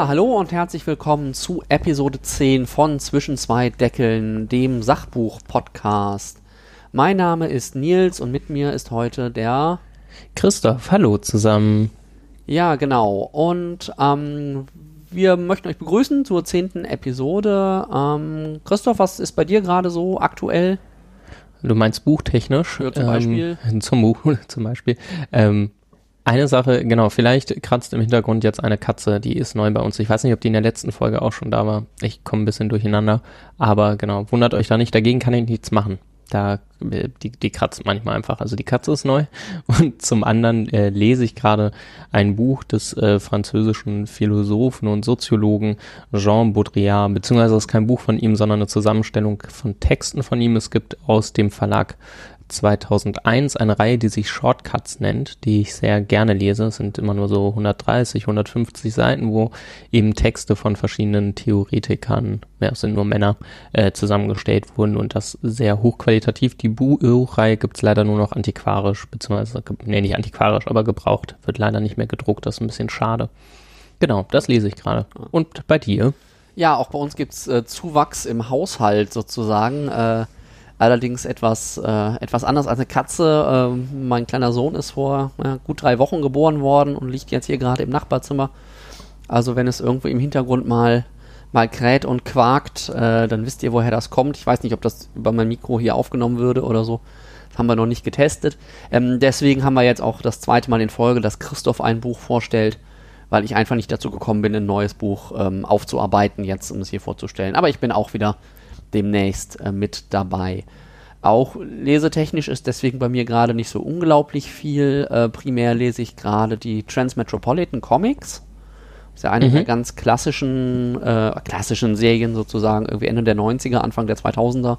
Ja, hallo und herzlich willkommen zu Episode 10 von Zwischen zwei Deckeln, dem Sachbuch-Podcast. Mein Name ist Nils und mit mir ist heute der Christoph. Hallo zusammen. Ja, genau. Und ähm, wir möchten euch begrüßen zur zehnten Episode. Ähm, Christoph, was ist bei dir gerade so aktuell? Du meinst buchtechnisch? Ja, zum Beispiel. Ähm, zum Buch, zum Beispiel. Ähm, eine Sache, genau, vielleicht kratzt im Hintergrund jetzt eine Katze, die ist neu bei uns. Ich weiß nicht, ob die in der letzten Folge auch schon da war. Ich komme ein bisschen durcheinander. Aber genau, wundert euch da nicht, dagegen kann ich nichts machen. Da, die, die kratzt manchmal einfach. Also die Katze ist neu. Und zum anderen äh, lese ich gerade ein Buch des äh, französischen Philosophen und Soziologen Jean Baudrillard, beziehungsweise es ist kein Buch von ihm, sondern eine Zusammenstellung von Texten von ihm. Es gibt aus dem Verlag 2001 eine Reihe, die sich Shortcuts nennt, die ich sehr gerne lese. Es sind immer nur so 130, 150 Seiten, wo eben Texte von verschiedenen Theoretikern, ja, es sind nur Männer, äh, zusammengestellt wurden und das sehr hochqualitativ. Die Buchreihe gibt's leider nur noch antiquarisch, beziehungsweise, nee, nicht antiquarisch, aber gebraucht. Wird leider nicht mehr gedruckt, das ist ein bisschen schade. Genau, das lese ich gerade. Und bei dir? Ja, auch bei uns gibt's äh, Zuwachs im Haushalt sozusagen. Äh, allerdings etwas, äh, etwas anders als eine Katze. Äh, mein kleiner Sohn ist vor ja, gut drei Wochen geboren worden und liegt jetzt hier gerade im Nachbarzimmer. Also wenn es irgendwo im Hintergrund mal, mal kräht und quakt, äh, dann wisst ihr, woher das kommt. Ich weiß nicht, ob das über mein Mikro hier aufgenommen würde oder so. Das haben wir noch nicht getestet. Ähm, deswegen haben wir jetzt auch das zweite Mal in Folge, dass Christoph ein Buch vorstellt, weil ich einfach nicht dazu gekommen bin, ein neues Buch ähm, aufzuarbeiten, jetzt um es hier vorzustellen. Aber ich bin auch wieder demnächst äh, mit dabei. Auch lesetechnisch ist deswegen bei mir gerade nicht so unglaublich viel. Äh, primär lese ich gerade die Transmetropolitan Comics. Das ist ja eine mhm. der ganz klassischen, äh, klassischen Serien sozusagen, irgendwie Ende der 90er, Anfang der 2000er.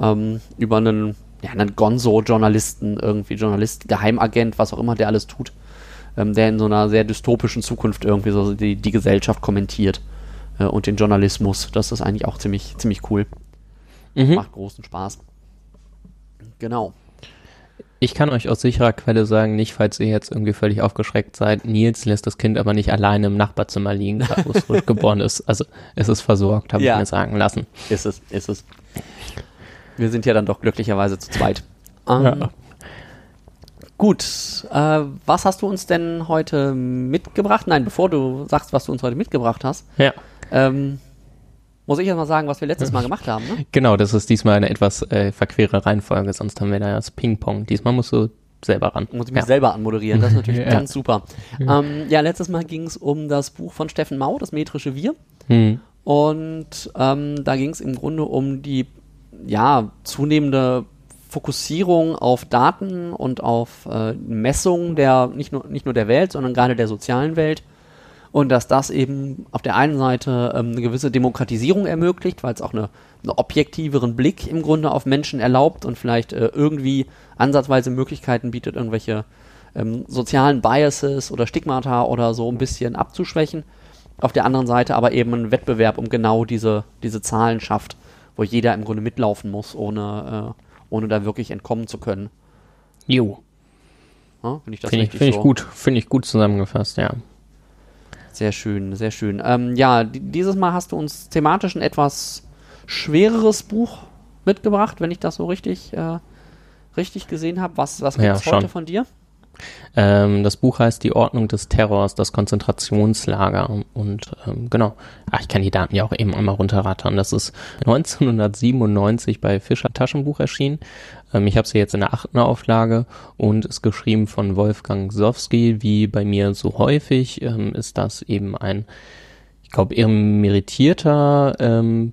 Ähm, über einen, ja, einen Gonzo-Journalisten, irgendwie Journalist, Geheimagent, was auch immer der alles tut, ähm, der in so einer sehr dystopischen Zukunft irgendwie so die, die Gesellschaft kommentiert äh, und den Journalismus. Das ist eigentlich auch ziemlich, ziemlich cool. Mhm. Macht großen Spaß. Genau. Ich kann euch aus sicherer Quelle sagen, nicht falls ihr jetzt irgendwie völlig aufgeschreckt seid, Nils lässt das Kind aber nicht alleine im Nachbarzimmer liegen, wo es geboren ist. Also es ist versorgt, habe ja. ich mir sagen lassen. Ist es, ist es. Wir sind ja dann doch glücklicherweise zu zweit. Um, ja. Ähm, gut, äh, was hast du uns denn heute mitgebracht? Nein, bevor du sagst, was du uns heute mitgebracht hast. Ja. Ähm, muss ich jetzt mal sagen, was wir letztes Mal gemacht haben, ne? Genau, das ist diesmal eine etwas äh, verquere Reihenfolge, sonst haben wir da das Ping-Pong. Diesmal musst du selber ran. Muss ich mich ja. selber anmoderieren, das ist natürlich ja. ganz super. Ähm, ja, letztes Mal ging es um das Buch von Steffen Mau, das metrische Wir. Hm. Und ähm, da ging es im Grunde um die ja, zunehmende Fokussierung auf Daten und auf äh, Messung der nicht nur, nicht nur der Welt, sondern gerade der sozialen Welt und dass das eben auf der einen Seite ähm, eine gewisse Demokratisierung ermöglicht, weil es auch eine, einen objektiveren Blick im Grunde auf Menschen erlaubt und vielleicht äh, irgendwie ansatzweise Möglichkeiten bietet, irgendwelche ähm, sozialen Biases oder Stigmata oder so ein bisschen abzuschwächen. Auf der anderen Seite aber eben ein Wettbewerb um genau diese, diese Zahlen schafft, wo jeder im Grunde mitlaufen muss, ohne, äh, ohne da wirklich entkommen zu können. Jo. Ja, Finde ich das Finde ich, find so? ich gut, finde ich gut zusammengefasst, ja. Sehr schön, sehr schön. Ähm, ja, dieses Mal hast du uns thematisch ein etwas schwereres Buch mitgebracht, wenn ich das so richtig, äh, richtig gesehen habe. Was, was gibt es ja, heute von dir? Ähm, das Buch heißt Die Ordnung des Terrors, das Konzentrationslager. Und ähm, genau, Ach, ich kann die Daten ja auch eben einmal runterrattern. Das ist 1997 bei Fischer Taschenbuch erschienen. Ähm, ich habe sie jetzt in der achten Auflage und ist geschrieben von Wolfgang Sowski. Wie bei mir so häufig ähm, ist das eben ein, ich glaube, emeritierter ähm,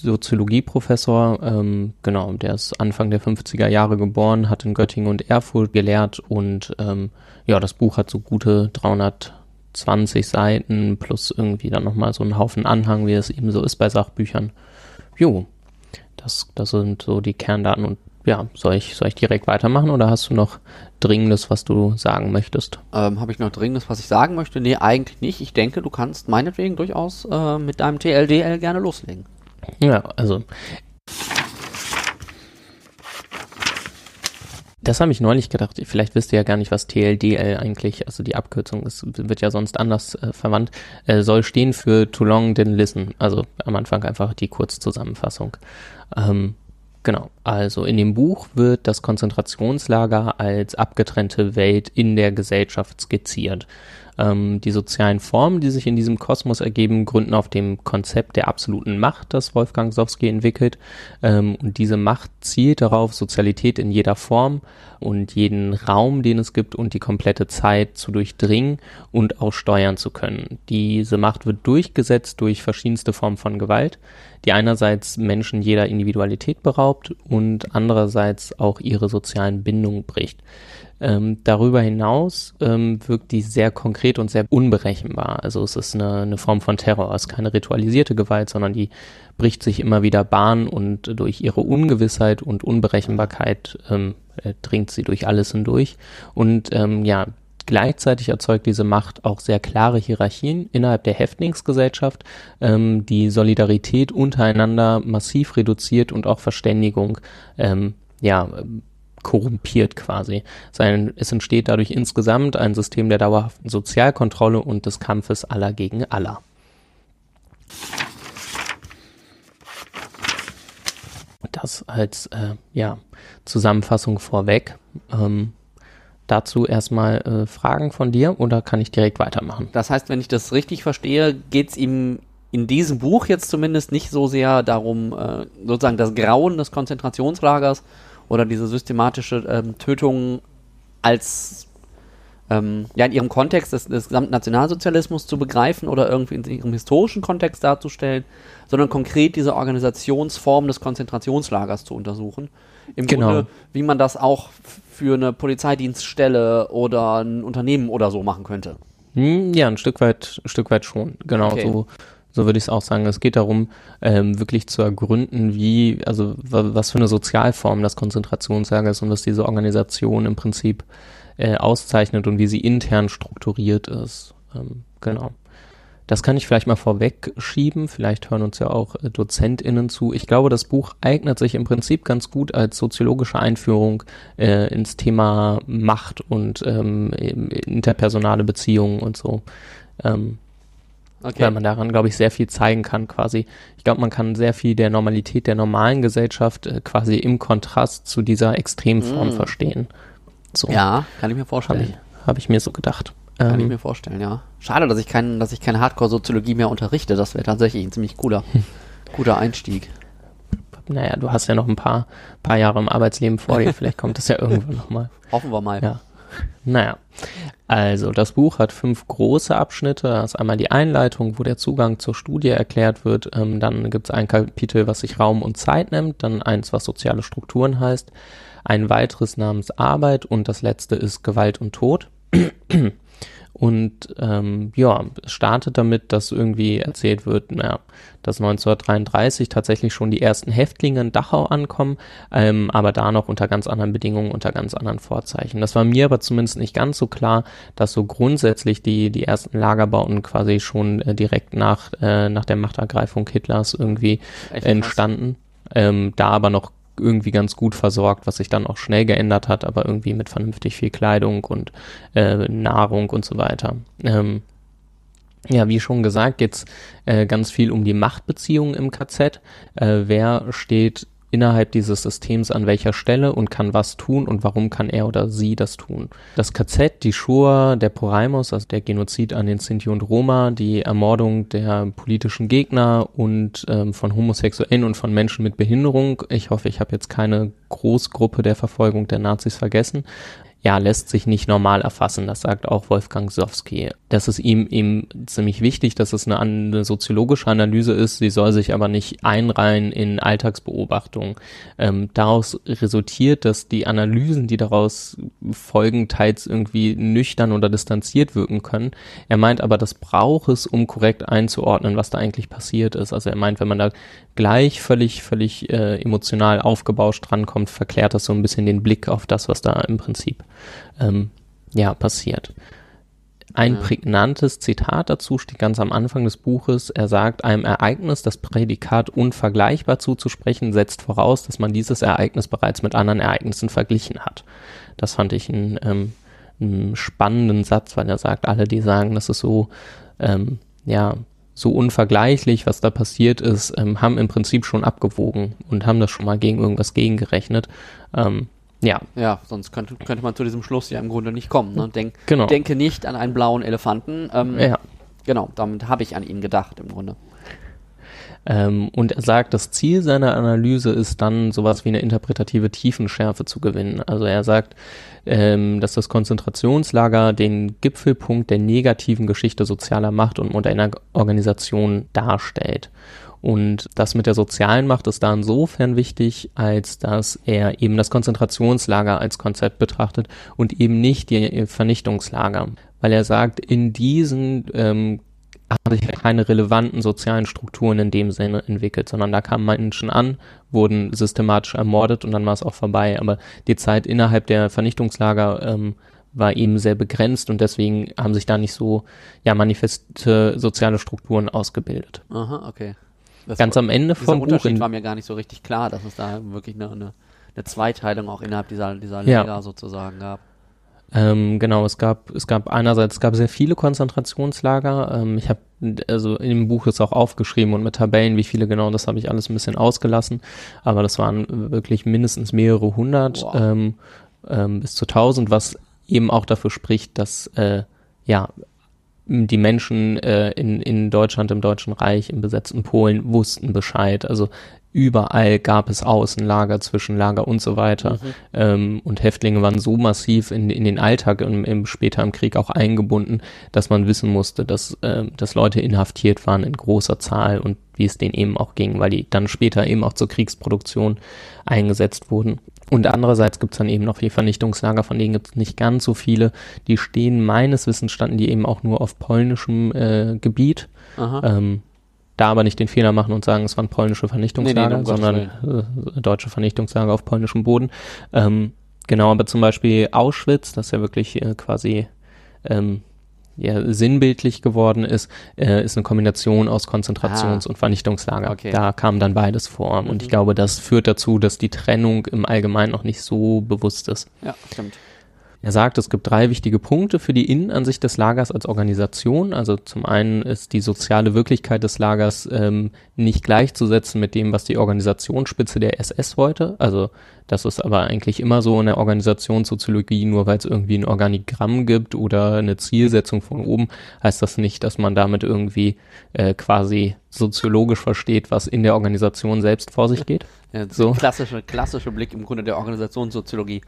Soziologieprofessor, ähm, genau, der ist Anfang der 50er Jahre geboren, hat in Göttingen und Erfurt gelehrt und ähm, ja, das Buch hat so gute 320 Seiten plus irgendwie dann nochmal so einen Haufen Anhang, wie es eben so ist bei Sachbüchern. Jo, das, das sind so die Kerndaten und ja, soll ich, soll ich direkt weitermachen oder hast du noch Dringendes, was du sagen möchtest? Ähm, Habe ich noch Dringendes, was ich sagen möchte? Nee, eigentlich nicht. Ich denke, du kannst meinetwegen durchaus äh, mit deinem TLDL gerne loslegen. Ja, also Das habe ich neulich gedacht. Vielleicht wisst ihr ja gar nicht, was TLDL eigentlich, also die Abkürzung ist, wird ja sonst anders äh, verwandt, äh, soll stehen für Too Long Didn't Listen. Also am Anfang einfach die Kurzzusammenfassung. Ähm, genau. Also in dem Buch wird das Konzentrationslager als abgetrennte Welt in der Gesellschaft skizziert. Ähm, die sozialen Formen, die sich in diesem Kosmos ergeben, gründen auf dem Konzept der absoluten Macht, das Wolfgang Sowski entwickelt. Ähm, und diese Macht zielt darauf, Sozialität in jeder Form und jeden Raum, den es gibt und die komplette Zeit zu durchdringen und auch steuern zu können. Diese Macht wird durchgesetzt durch verschiedenste Formen von Gewalt, die einerseits Menschen jeder Individualität beraubt und andererseits auch ihre sozialen Bindungen bricht. Ähm, darüber hinaus ähm, wirkt die sehr konkret und sehr unberechenbar. Also es ist eine, eine Form von Terror. Es ist keine ritualisierte Gewalt, sondern die bricht sich immer wieder Bahn und durch ihre Ungewissheit und Unberechenbarkeit ähm, äh, dringt sie durch alles hindurch. Und ähm, ja, Gleichzeitig erzeugt diese Macht auch sehr klare Hierarchien innerhalb der Häftlingsgesellschaft, ähm, die Solidarität untereinander massiv reduziert und auch Verständigung ähm, ja, korrumpiert quasi. Es entsteht dadurch insgesamt ein System der dauerhaften Sozialkontrolle und des Kampfes aller gegen aller. Das als äh, ja, Zusammenfassung vorweg. Ähm, dazu erstmal äh, Fragen von dir oder kann ich direkt weitermachen? Das heißt, wenn ich das richtig verstehe, geht es ihm in diesem Buch jetzt zumindest nicht so sehr darum, äh, sozusagen das Grauen des Konzentrationslagers oder diese systematische ähm, Tötung als ähm, ja in ihrem Kontext des, des gesamten Nationalsozialismus zu begreifen oder irgendwie in ihrem historischen Kontext darzustellen, sondern konkret diese Organisationsform des Konzentrationslagers zu untersuchen. Im genau. Grunde, wie man das auch für eine Polizeidienststelle oder ein Unternehmen oder so machen könnte. Hm, ja, ein Stück weit, ein Stück weit schon. Genau okay. so so würde ich es auch sagen. Es geht darum, ähm, wirklich zu ergründen, wie, also was für eine Sozialform das Konzentrationslager ist und was diese Organisation im Prinzip äh, auszeichnet und wie sie intern strukturiert ist. Ähm, genau. Das kann ich vielleicht mal vorwegschieben. Vielleicht hören uns ja auch äh, DozentInnen zu. Ich glaube, das Buch eignet sich im Prinzip ganz gut als soziologische Einführung äh, ins Thema Macht und ähm, interpersonale Beziehungen und so. Ähm, Okay. Weil man daran, glaube ich, sehr viel zeigen kann quasi. Ich glaube, man kann sehr viel der Normalität der normalen Gesellschaft äh, quasi im Kontrast zu dieser Extremform mm. verstehen. So. Ja, kann ich mir vorstellen. Habe ich, hab ich, mir so gedacht. Kann ähm, ich mir vorstellen, ja. Schade, dass ich kein, dass ich keine Hardcore-Soziologie mehr unterrichte. Das wäre tatsächlich ein ziemlich cooler, guter Einstieg. Naja, du hast ja noch ein paar, paar Jahre im Arbeitsleben vor dir. Vielleicht kommt das ja irgendwann nochmal. Hoffen wir mal. Ja. Naja, also das Buch hat fünf große Abschnitte. Da ist einmal die Einleitung, wo der Zugang zur Studie erklärt wird. Ähm, dann gibt es ein Kapitel, was sich Raum und Zeit nimmt. Dann eins, was soziale Strukturen heißt. Ein weiteres namens Arbeit und das letzte ist Gewalt und Tod. Und ähm, ja, es startet damit, dass irgendwie erzählt wird, naja, dass 1933 tatsächlich schon die ersten Häftlinge in Dachau ankommen, ähm, aber da noch unter ganz anderen Bedingungen, unter ganz anderen Vorzeichen. Das war mir aber zumindest nicht ganz so klar, dass so grundsätzlich die, die ersten Lagerbauten quasi schon äh, direkt nach, äh, nach der Machtergreifung Hitlers irgendwie entstanden. Ähm, da aber noch irgendwie ganz gut versorgt, was sich dann auch schnell geändert hat, aber irgendwie mit vernünftig viel Kleidung und äh, Nahrung und so weiter. Ähm, ja, wie schon gesagt, geht's äh, ganz viel um die Machtbeziehungen im KZ. Äh, wer steht innerhalb dieses Systems an welcher Stelle und kann was tun und warum kann er oder sie das tun. Das KZ, die Shoah, der Poraimus, also der Genozid an den Sinti und Roma, die Ermordung der politischen Gegner und ähm, von Homosexuellen und von Menschen mit Behinderung. Ich hoffe, ich habe jetzt keine Großgruppe der Verfolgung der Nazis vergessen ja, lässt sich nicht normal erfassen. Das sagt auch Wolfgang Sowski. Das ist ihm ihm ziemlich wichtig, dass es eine, eine soziologische Analyse ist. Sie soll sich aber nicht einreihen in Alltagsbeobachtung. Ähm, daraus resultiert, dass die Analysen, die daraus folgen, teils irgendwie nüchtern oder distanziert wirken können. Er meint aber, das braucht es, um korrekt einzuordnen, was da eigentlich passiert ist. Also er meint, wenn man da gleich völlig, völlig äh, emotional aufgebauscht drankommt, verklärt das so ein bisschen den Blick auf das, was da im Prinzip ähm, ja passiert. Ein Ja. prägnantes Zitat dazu steht ganz am Anfang des Buches. Er sagt, einem Ereignis das Prädikat unvergleichbar zuzusprechen, setzt voraus, dass man dieses Ereignis bereits mit anderen Ereignissen verglichen hat. Das fand ich einen, ähm, einen spannenden Satz, weil er sagt, alle, die sagen, das ist so, ähm, ja, so unvergleichlich, was da passiert ist, ähm, haben im Prinzip schon abgewogen und haben das schon mal gegen irgendwas gegengerechnet. Ähm, ja, Ja, sonst könnte, könnte man zu diesem Schluss ja im Grunde nicht kommen. Ne? Denk, Genau. Denke nicht an einen blauen Elefanten. Ähm, ja. Genau, damit habe ich an ihn gedacht im Grunde. Ähm, und er sagt, das Ziel seiner Analyse ist dann sowas wie eine interpretative Tiefenschärfe zu gewinnen. Also er sagt, ähm, dass das Konzentrationslager den Gipfelpunkt der negativen Geschichte sozialer Macht und moderner Organisation darstellt. Und das mit der sozialen Macht ist da insofern wichtig, als dass er eben das Konzentrationslager als Konzept betrachtet und eben nicht die Vernichtungslager. Weil er sagt, in diesen ähm, haben sich keine relevanten sozialen Strukturen in dem Sinne entwickelt, sondern da kamen Menschen an, wurden systematisch ermordet und dann war es auch vorbei. Aber die Zeit innerhalb der Vernichtungslager ähm, war eben sehr begrenzt und deswegen haben sich da nicht so ja manifeste soziale Strukturen ausgebildet. Aha, okay. Das Ganz am Ende vom Buch Unterschied war mir gar nicht so richtig klar, dass es da wirklich eine, eine, eine Zweiteilung auch innerhalb dieser, dieser Ja. Lager sozusagen gab. Ähm, genau, es gab, es gab einerseits, es gab sehr viele Konzentrationslager. Ähm, ich habe, also dem Buch ist auch aufgeschrieben und mit Tabellen, wie viele genau, das habe ich alles ein bisschen ausgelassen. Aber das waren wirklich mindestens mehrere hundert Wow. ähm, ähm, bis zu tausend, was eben auch dafür spricht, dass äh, ja die Menschen äh, in, in Deutschland, im Deutschen Reich, im besetzten Polen wussten Bescheid. Also überall gab es Außenlager, Zwischenlager und so weiter. Ähm, und Häftlinge waren so massiv in, in den Alltag im, im, später im Krieg auch eingebunden, dass man wissen musste, dass, äh, dass Leute inhaftiert waren in großer Zahl und wie es denen eben auch ging, weil die dann später eben auch zur Kriegsproduktion eingesetzt wurden. Und andererseits gibt es dann eben noch die Vernichtungslager, von denen gibt es nicht ganz so viele. Die stehen meines Wissens standen die eben auch nur auf polnischem äh, Gebiet. Ähm, da aber nicht den Fehler machen und sagen, es waren polnische Vernichtungslager, Nee, nee, um sondern äh, deutsche Vernichtungslager auf polnischem Boden. Ähm, genau, aber zum Beispiel Auschwitz, das ja wirklich äh, quasi ähm, ja, sinnbildlich geworden ist, äh, ist eine Kombination aus Konzentrations- Ah. und Vernichtungslager. Okay. Da kam dann beides vor. Und Mhm. ich glaube, das führt dazu, dass die Trennung im Allgemeinen noch nicht so bewusst ist. Ja, stimmt. Er sagt, es gibt drei wichtige Punkte für die Innenansicht des Lagers als Organisation. Also zum einen ist die soziale Wirklichkeit des Lagers ähm, nicht gleichzusetzen mit dem, was die Organisationsspitze der SS wollte. Also das ist aber eigentlich immer so in der Organisationssoziologie, nur weil es irgendwie ein Organigramm gibt oder eine Zielsetzung von oben, heißt das nicht, dass man damit irgendwie äh, quasi soziologisch versteht, was in der Organisation selbst vor sich geht. Ja, So. klassische, klassische Blick im Grunde der Organisationssoziologie.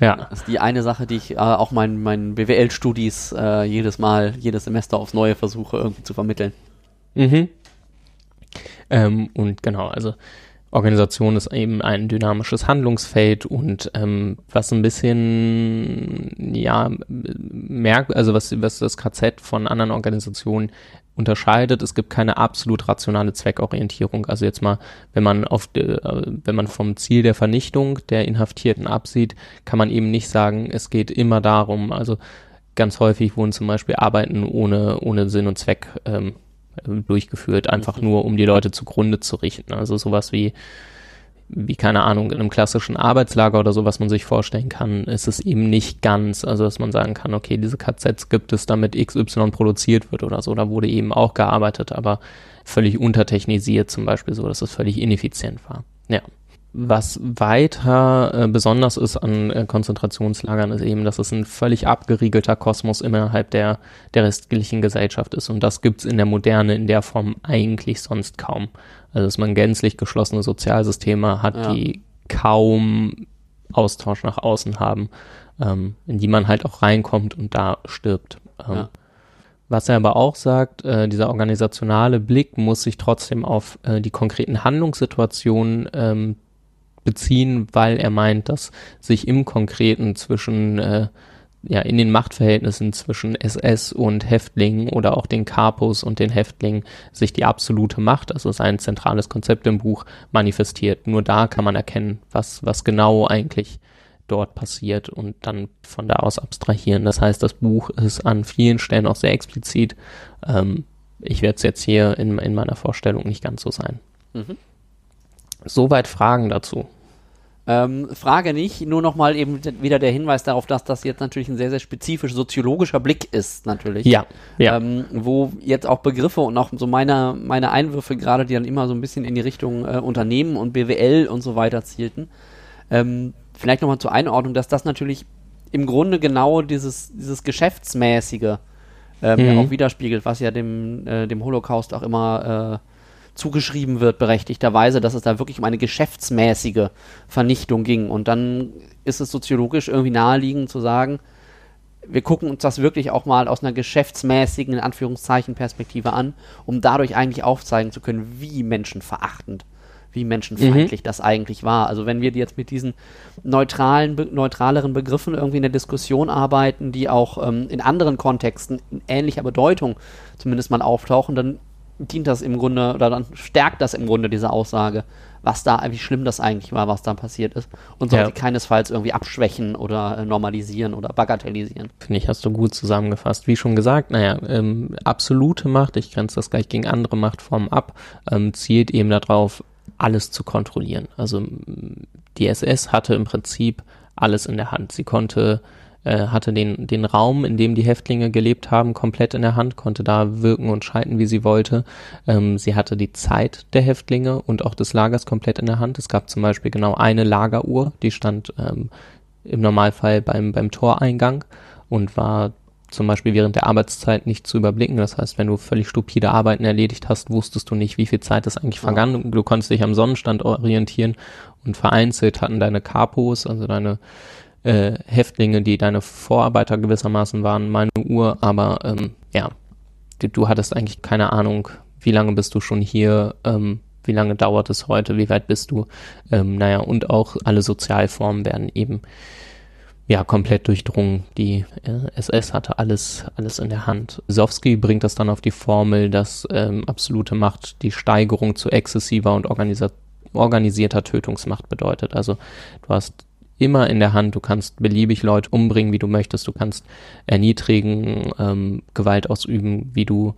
Ja. Das ist die eine Sache, die ich äh, auch meinen meinen BWL-Studis äh, jedes Mal, jedes Semester aufs Neue versuche irgendwie zu vermitteln. Mhm. Ähm, und genau, also Organisation ist eben ein dynamisches Handlungsfeld und ähm, was ein bisschen, ja, merkt, also was, was das KZ von anderen Organisationen unterscheidet, es gibt keine absolut rationale Zweckorientierung. Also jetzt mal, wenn man auf, äh, wenn man vom Ziel der Vernichtung der Inhaftierten absieht, kann man eben nicht sagen, es geht immer darum, also ganz häufig wurden zum Beispiel Arbeiten ohne, ohne Sinn und Zweck ähm, durchgeführt, einfach nur um die Leute zugrunde zu richten. Also sowas wie, wie keine Ahnung, in einem klassischen Arbeitslager oder so, was man sich vorstellen kann, ist es eben nicht ganz, also dass man sagen kann, okay, diese KZs gibt es, damit XY produziert wird oder so, da wurde eben auch gearbeitet, aber völlig untertechnisiert zum Beispiel so, dass es völlig ineffizient war. Ja. Was weiter äh, besonders ist an äh, Konzentrationslagern, ist eben, dass es ein völlig abgeriegelter Kosmos innerhalb der, der restlichen Gesellschaft ist. Und das gibt's in der Moderne in der Form eigentlich sonst kaum. Also, dass man gänzlich geschlossene Sozialsysteme hat, Ja. die kaum Austausch nach außen haben, ähm, in die man halt auch reinkommt und da stirbt. Ähm, Ja. Was er aber auch sagt, äh, dieser organisationale Blick muss sich trotzdem auf äh, die konkreten Handlungssituationen ähm, beziehen, weil er meint, dass sich im Konkreten zwischen äh, ja in den Machtverhältnissen zwischen SS und Häftlingen oder auch den Kapos und den Häftlingen sich die absolute Macht, also sein zentrales Konzept im Buch manifestiert. Nur da kann man erkennen, was was genau eigentlich dort passiert und dann von da aus abstrahieren. Das heißt, das Buch ist an vielen Stellen auch sehr explizit. Ähm, ich werde es jetzt hier in, in meiner Vorstellung nicht ganz so sein. Mhm. Soweit Fragen dazu. Ähm, Frage nicht, nur nochmal eben wieder der Hinweis darauf, dass das jetzt natürlich ein sehr, sehr spezifisch soziologischer Blick ist, natürlich. Ja. ja. Ähm, wo jetzt auch Begriffe und auch so meine, meine Einwürfe gerade, die dann immer so ein bisschen in die Richtung äh, Unternehmen und BWL und so weiter zielten. Ähm, vielleicht nochmal zur Einordnung, dass das natürlich im Grunde genau dieses, dieses Geschäftsmäßige ähm, mhm. ja auch widerspiegelt, was ja dem, äh, dem Holocaust auch immer äh, zugeschrieben wird, berechtigterweise, dass es da wirklich um eine geschäftsmäßige Vernichtung ging. Und dann ist es soziologisch irgendwie naheliegend zu sagen, wir gucken uns das wirklich auch mal aus einer geschäftsmäßigen, in Anführungszeichen, Perspektive an, um dadurch eigentlich aufzeigen zu können, wie menschenverachtend, wie menschenfeindlich mhm. das eigentlich war. Also wenn wir jetzt mit diesen neutralen, be neutraleren Begriffen irgendwie in der Diskussion arbeiten, die auch ähm, in anderen Kontexten in ähnlicher Bedeutung zumindest mal auftauchen, dann dient das im Grunde, oder dann stärkt das im Grunde diese Aussage, was da, wie schlimm das eigentlich war, was da passiert ist. Und sollte ja. keinesfalls irgendwie abschwächen oder äh, normalisieren oder bagatellisieren. Finde ich, hast du gut zusammengefasst. Wie schon gesagt, naja, ähm, absolute Macht, ich grenze das gleich gegen andere Machtformen ab, ähm, zielt eben darauf, alles zu kontrollieren. Also die SS hatte im Prinzip alles in der Hand. Sie konnte äh, hatte den, den Raum, in dem die Häftlinge gelebt haben, komplett in der Hand, konnte da wirken und schalten, wie sie wollte. Ähm, sie hatte die Zeit der Häftlinge und auch des Lagers komplett in der Hand. Es gab zum Beispiel genau eine Lageruhr, die stand ähm, im Normalfall beim, beim Toreingang und war zum Beispiel während der Arbeitszeit nicht zu überblicken. Das heißt, wenn du völlig stupide Arbeiten erledigt hast, wusstest du nicht, wie viel Zeit ist eigentlich vergangen. Du konntest dich am Sonnenstand orientieren und vereinzelt hatten deine Kapos, also deine äh, Häftlinge, die deine Vorarbeiter gewissermaßen waren, meine Uhr, aber ähm, ja, du, du, hattest eigentlich keine Ahnung, wie lange bist du schon hier, ähm, wie lange dauert es heute, wie weit bist du, ähm, naja, und auch alle Sozialformen werden eben ja, komplett durchdrungen. Die äh, SS hatte alles, alles in der Hand. Sowski bringt das dann auf die Formel, dass ähm, absolute Macht die Steigerung zu exzessiver und organisierter Tötungsmacht bedeutet. Also du hast immer in der Hand. Du kannst beliebig Leute umbringen, wie du möchtest. Du kannst erniedrigen, ähm, Gewalt ausüben, wie du,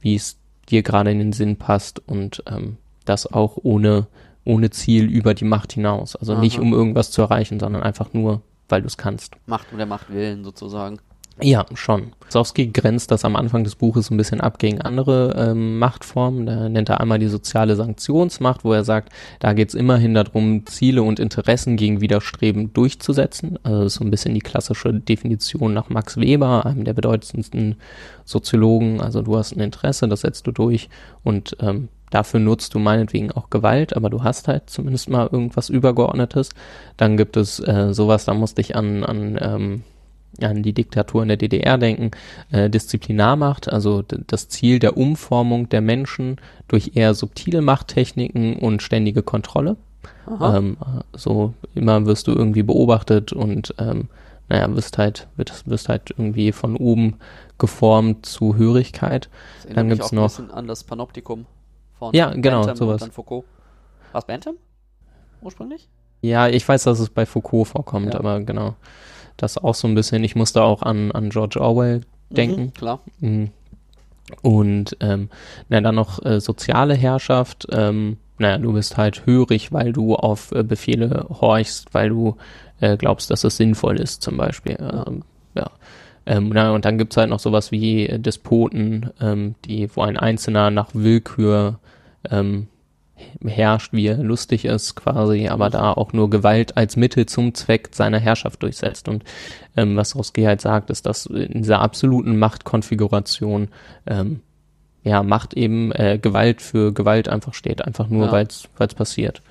wie es dir gerade in den Sinn passt und ähm, das auch ohne, ohne Ziel über die Macht hinaus. Also Aha. nicht um irgendwas zu erreichen, sondern einfach nur, weil du es kannst. Macht um der Macht willen sozusagen. Ja, schon. Sowski grenzt das am Anfang des Buches ein bisschen ab gegen andere ähm, Machtformen. Da nennt er einmal die soziale Sanktionsmacht, wo er sagt, da geht es immerhin darum, Ziele und Interessen gegen Widerstreben durchzusetzen. Also das ist so ein bisschen die klassische Definition nach Max Weber, einem der bedeutendsten Soziologen. Also du hast ein Interesse, das setzt du durch und ähm, dafür nutzt du meinetwegen auch Gewalt, aber du hast halt zumindest mal irgendwas Übergeordnetes. Dann gibt es äh, sowas, da musste ich an, an ähm, an die Diktatur in der DDR denken, äh, Disziplinarmacht, also das Ziel der Umformung der Menschen durch eher subtile Machttechniken und ständige Kontrolle. Ähm, so immer wirst du irgendwie beobachtet und ähm, naja, wirst halt, wirst, wirst halt irgendwie von oben geformt zu Hörigkeit. Das Dann gibt's noch ein bisschen an das Panoptikum von ja, genau, Bentham sowas. und dann Foucault. Was Bentham ursprünglich? Ja, ich weiß, dass es bei Foucault vorkommt, ja. aber genau das auch so ein bisschen, ich musste auch an, an George Orwell denken. Mhm, klar. Mhm. Und ähm, na, dann noch äh, soziale Herrschaft. Ähm, naja, du bist halt hörig, weil du auf äh, Befehle horchst, weil du äh, glaubst, dass es sinnvoll ist, zum Beispiel. Ähm, ja. Ähm, na, und dann gibt's halt noch sowas wie äh, Despoten, ähm, die, wo ein Einzelner nach Willkür ähm, herrscht, wie er lustig ist quasi, aber da auch nur Gewalt als Mittel zum Zweck seiner Herrschaft durchsetzt. Und ähm, was Roski halt sagt, ist, dass in dieser absoluten Machtkonfiguration ähm, ja, Macht eben äh, Gewalt für Gewalt einfach steht, einfach nur, ja. weil es passiert.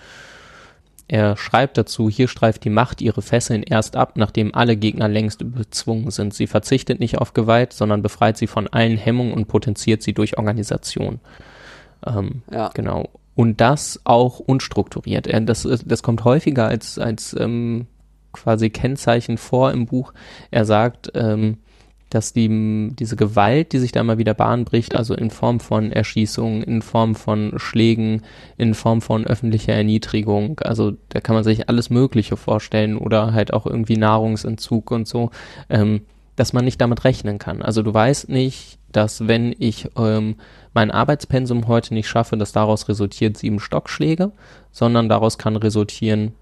Er schreibt dazu, hier streift die Macht ihre Fesseln erst ab, nachdem alle Gegner längst bezwungen sind. Sie verzichtet nicht auf Gewalt, sondern befreit sie von allen Hemmungen und potenziert sie durch Organisation. Ähm, ja. Genau und das auch unstrukturiert. Das, das kommt häufiger als, als ähm, quasi Kennzeichen vor im Buch. Er sagt, ähm, dass die, diese Gewalt, die sich da immer wieder Bahn bricht, also in Form von Erschießungen, in Form von Schlägen, in Form von öffentlicher Erniedrigung, also da kann man sich alles Mögliche vorstellen oder halt auch irgendwie Nahrungsentzug und so, ähm, dass man nicht damit rechnen kann. Also du weißt nicht, dass wenn ich ähm, mein Arbeitspensum heute nicht schaffe, dass daraus resultiert sieben Stockschläge, sondern daraus kann resultieren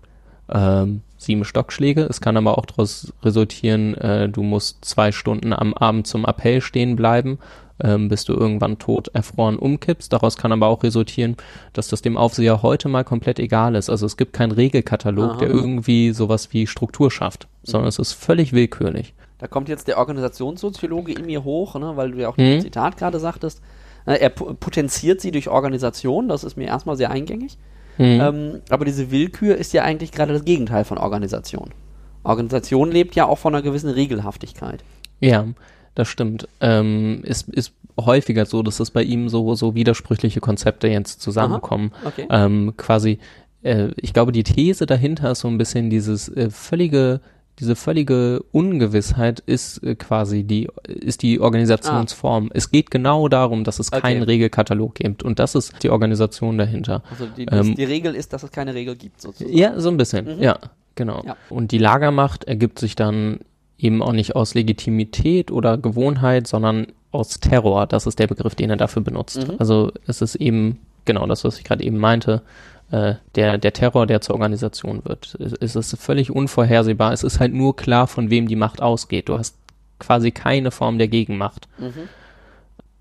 ähm, sieben Stockschläge. Es kann aber auch daraus resultieren, äh, du musst zwei Stunden am Abend zum Appell stehen bleiben, ähm, bis du irgendwann tot erfroren umkippst. Daraus kann aber auch resultieren, dass das dem Aufseher heute mal komplett egal ist. Also es gibt keinen Regelkatalog, Aha. der irgendwie sowas wie Struktur schafft, sondern es ist völlig willkürlich. Da kommt jetzt der Organisationssoziologe in mir hoch, ne, weil du ja auch hm. das Zitat gerade sagtest. Äh, er potenziert sie durch Organisation, das ist mir erstmal sehr eingängig. Mhm. Ähm, aber diese Willkür ist ja eigentlich gerade das Gegenteil von Organisation. Organisation lebt ja auch von einer gewissen Regelhaftigkeit. Ja, das stimmt. Ähm, ist, ist häufiger so, dass es bei ihm so, so widersprüchliche Konzepte jetzt zusammenkommen. Okay. Ähm, quasi, äh, ich glaube, die These dahinter ist so ein bisschen dieses äh, völlige diese völlige Ungewissheit ist äh, quasi die, ist die Organisationsform. Ah. Es geht genau darum, dass es okay. keinen Regelkatalog gibt und das ist die Organisation dahinter. Also die, ähm, die, Regel ist, dass es keine Regel gibt, sozusagen. Ja, so ein bisschen, mhm. ja, genau. Ja. Und die Lagermacht ergibt sich dann eben auch nicht aus Legitimität oder Gewohnheit, sondern aus Terror. Das ist der Begriff, den er dafür benutzt. Mhm. Also es ist eben genau das, was ich gerade eben meinte äh, der, der Terror, der zur Organisation wird. Es, es ist völlig unvorhersehbar. Es ist halt nur klar, von wem die Macht ausgeht. Du hast quasi keine Form der Gegenmacht. Mhm.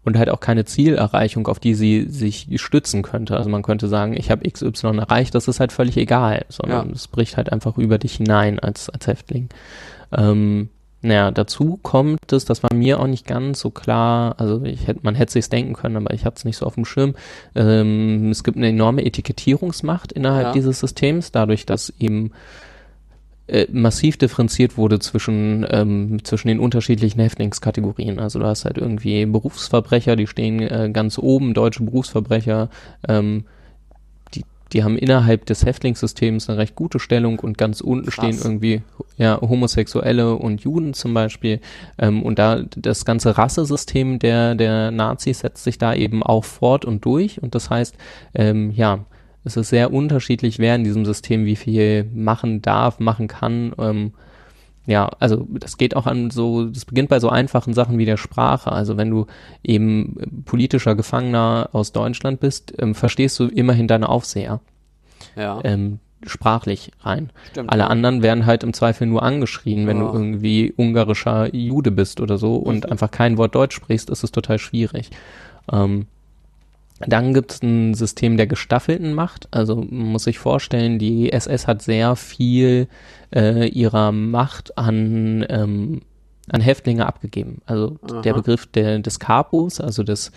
Und halt auch keine Zielerreichung, auf die sie sich stützen könnte. Also man könnte sagen, ich habe XY erreicht, das ist halt völlig egal, sondern ja. es bricht halt einfach über dich hinein als, als Häftling. Ähm, naja, dazu kommt es, das war mir auch nicht ganz so klar, also ich hätte, man hätte sich's denken können, aber ich hatte es nicht so auf dem Schirm. Ähm, es gibt eine enorme Etikettierungsmacht innerhalb ja. dieses Systems, dadurch, dass eben äh, massiv differenziert wurde zwischen, ähm, zwischen den unterschiedlichen Häftlingskategorien. Also du hast halt irgendwie Berufsverbrecher, die stehen äh, ganz oben, deutsche Berufsverbrecher, ähm, die haben innerhalb des Häftlingssystems eine recht gute Stellung und ganz unten Krass. stehen irgendwie ja Homosexuelle und Juden zum Beispiel. Ähm, und da das ganze Rassesystem der der Nazis setzt sich da eben auch fort und durch. Und das heißt ähm, ja es ist sehr unterschiedlich wer in diesem System wie viel machen darf machen kann. Ähm, ja, also das geht auch an so, das beginnt bei so einfachen Sachen wie der Sprache. Also wenn du eben politischer Gefangener aus Deutschland bist, ähm, verstehst du immerhin deine Aufseher. Ja. Ähm, sprachlich rein. Stimmt, Alle ja. anderen werden halt im Zweifel nur angeschrien, wenn oh. du irgendwie ungarischer Jude bist oder so mhm. und einfach kein Wort Deutsch sprichst, ist es total schwierig. Ähm, dann gibt es ein System der gestaffelten Macht. Also man muss sich vorstellen, die SS hat sehr viel äh, ihrer Macht an, ähm, an Häftlinge abgegeben. Also Aha. der Begriff der, des Capos, also des,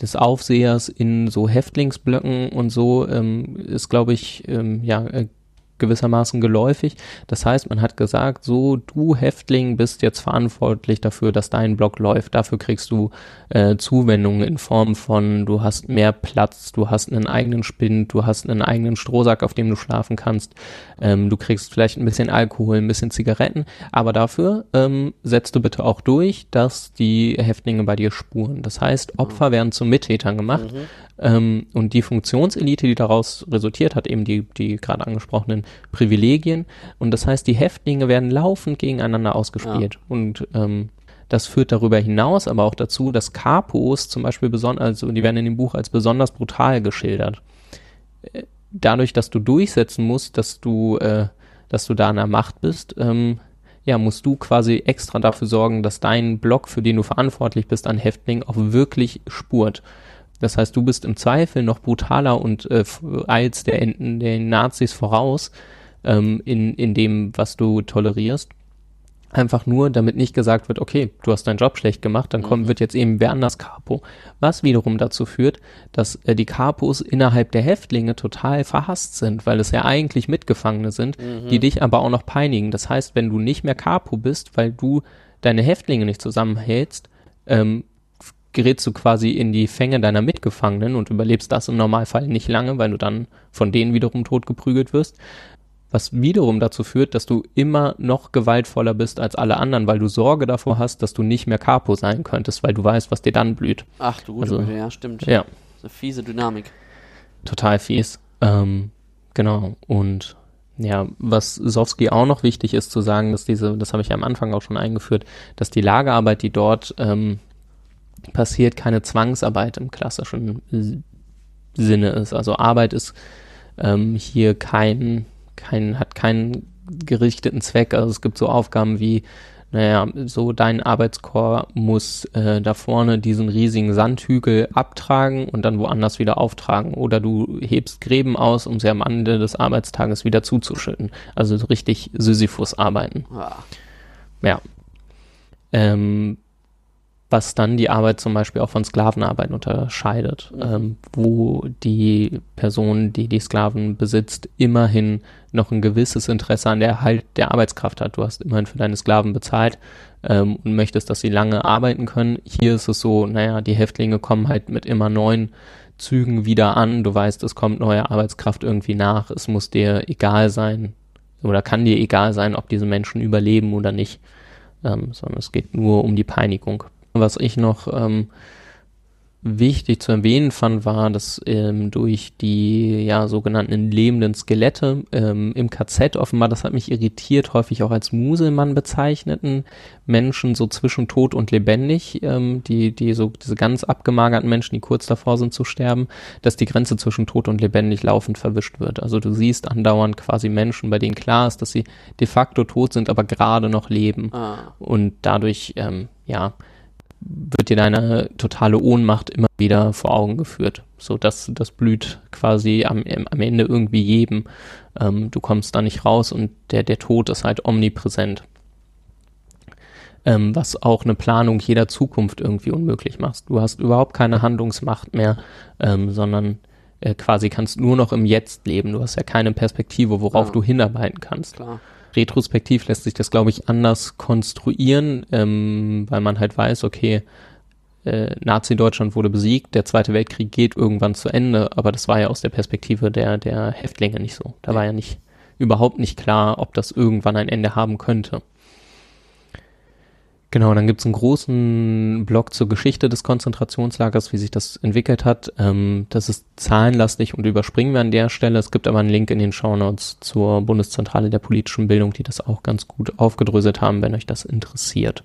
des Aufsehers in so Häftlingsblöcken und so, ähm, ist, glaube ich, ähm, ja, äh, gewissermaßen geläufig. Das heißt, man hat gesagt, so, du Häftling bist jetzt verantwortlich dafür, dass dein Blog läuft. Dafür kriegst du äh, Zuwendungen in Form von, du hast mehr Platz, du hast einen eigenen Spind, du hast einen eigenen Strohsack, auf dem du schlafen kannst. Ähm, du kriegst vielleicht ein bisschen Alkohol, ein bisschen Zigaretten, aber dafür ähm, setzt du bitte auch durch, dass die Häftlinge bei dir spuren. Das heißt, Opfer werden zu Mittätern gemacht. Mhm. Ähm, und die Funktionselite, die daraus resultiert, hat eben die, die gerade angesprochenen Privilegien. Und das heißt, die Häftlinge werden laufend gegeneinander ausgespielt. Ja. Und ähm, das führt darüber hinaus aber auch dazu, dass Capos zum Beispiel besonders, also die werden in dem Buch als besonders brutal geschildert. Äh, dadurch, dass du durchsetzen musst, dass du, äh, dass du da an der Macht bist, ähm, ja, musst du quasi extra dafür sorgen, dass dein Block, für den du verantwortlich bist, an Häftlingen auch wirklich spurt. Das heißt, du bist im Zweifel noch brutaler und äh, eilst der, den Nazis voraus ähm, in, in dem, was du tolerierst. Einfach nur, damit nicht gesagt wird, okay, du hast deinen Job schlecht gemacht, dann kommt, mhm. wird jetzt eben wer anders Capo. Was wiederum dazu führt, dass äh, die Capos innerhalb der Häftlinge total verhasst sind, weil es ja eigentlich Mitgefangene sind, mhm. die dich aber auch noch peinigen. Das heißt, wenn du nicht mehr Capo bist, weil du deine Häftlinge nicht zusammenhältst, ähm, gerätst du quasi in die Fänge deiner Mitgefangenen und überlebst das im Normalfall nicht lange, weil du dann von denen wiederum tot geprügelt wirst. was wiederum dazu führt, dass du immer noch gewaltvoller bist als alle anderen, weil du Sorge davor hast, dass du nicht mehr Capo sein könntest, weil du weißt, was dir dann blüht. Ach du gute Also, Güte, ja, stimmt. Ja, Eine fiese Dynamik. total fies. Ähm, genau. Und ja, was Sowski auch noch wichtig ist zu sagen, dass diese, das habe ich ja am Anfang auch schon eingeführt, dass die Lagerarbeit, die dort ähm, passiert, keine Zwangsarbeit im klassischen Sinne ist. Also Arbeit ist ähm, hier kein, kein, hat keinen gerichteten Zweck. Also es gibt so Aufgaben wie, naja, so dein Arbeitskorps muss äh, da vorne diesen riesigen Sandhügel abtragen und dann woanders wieder auftragen. Oder du hebst Gräben aus, um sie am Ende des Arbeitstages wieder zuzuschütten. Also so richtig Sisyphus-Arbeiten. Ah, Ja. Ähm, was dann die Arbeit zum Beispiel auch von Sklavenarbeit unterscheidet, Mhm. ähm, wo die Person, die die Sklaven besitzt, immerhin noch ein gewisses Interesse an der Erhalt der Arbeitskraft hat. Du hast immerhin für deine Sklaven bezahlt ähm, und möchtest, dass sie lange arbeiten können. Hier ist es so, naja, die Häftlinge kommen halt mit immer neuen Zügen wieder an. Du weißt, es kommt neue Arbeitskraft irgendwie nach. Es muss dir egal sein oder kann dir egal sein, ob diese Menschen überleben oder nicht, ähm, sondern es geht nur um die Peinigung. Was ich noch ähm, wichtig zu erwähnen fand, war, dass ähm, durch die ja sogenannten lebenden Skelette ähm, im KZ offenbar, das hat mich irritiert, häufig auch als Muselmann bezeichneten Menschen so zwischen tot und lebendig, ähm, die die so diese ganz abgemagerten Menschen, die kurz davor sind zu sterben, dass die Grenze zwischen tot und lebendig laufend verwischt wird. Also du siehst andauernd quasi Menschen, bei denen klar ist, dass sie de facto tot sind, aber gerade noch leben ah, und dadurch ähm, ja wird dir deine totale Ohnmacht immer wieder vor Augen geführt. So dass das blüht quasi am, am Ende irgendwie jedem. Ähm, du kommst da nicht raus und der, der Tod ist halt omnipräsent. Ähm, was auch eine Planung jeder Zukunft irgendwie unmöglich macht. Du hast überhaupt keine Handlungsmacht mehr, ähm, sondern äh, quasi kannst nur noch im Jetzt leben. Du hast ja keine Perspektive, worauf Ja. du hinarbeiten kannst klar. Retrospektiv lässt sich das, glaube ich, anders konstruieren, ähm, weil man halt weiß, okay, äh, Nazi-Deutschland wurde besiegt, der Zweite Weltkrieg geht irgendwann zu Ende, aber das war ja aus der Perspektive der, der Häftlinge nicht so. Da war ja nicht, überhaupt nicht klar, ob das irgendwann ein Ende haben könnte. Genau, dann gibt es einen großen Blog zur Geschichte des Konzentrationslagers, wie sich das entwickelt hat. Ähm, das ist zahlenlastig und überspringen wir an der Stelle. Es gibt aber einen Link in den Shownotes zur Bundeszentrale der politischen Bildung, die das auch ganz gut aufgedröselt haben, wenn euch das interessiert.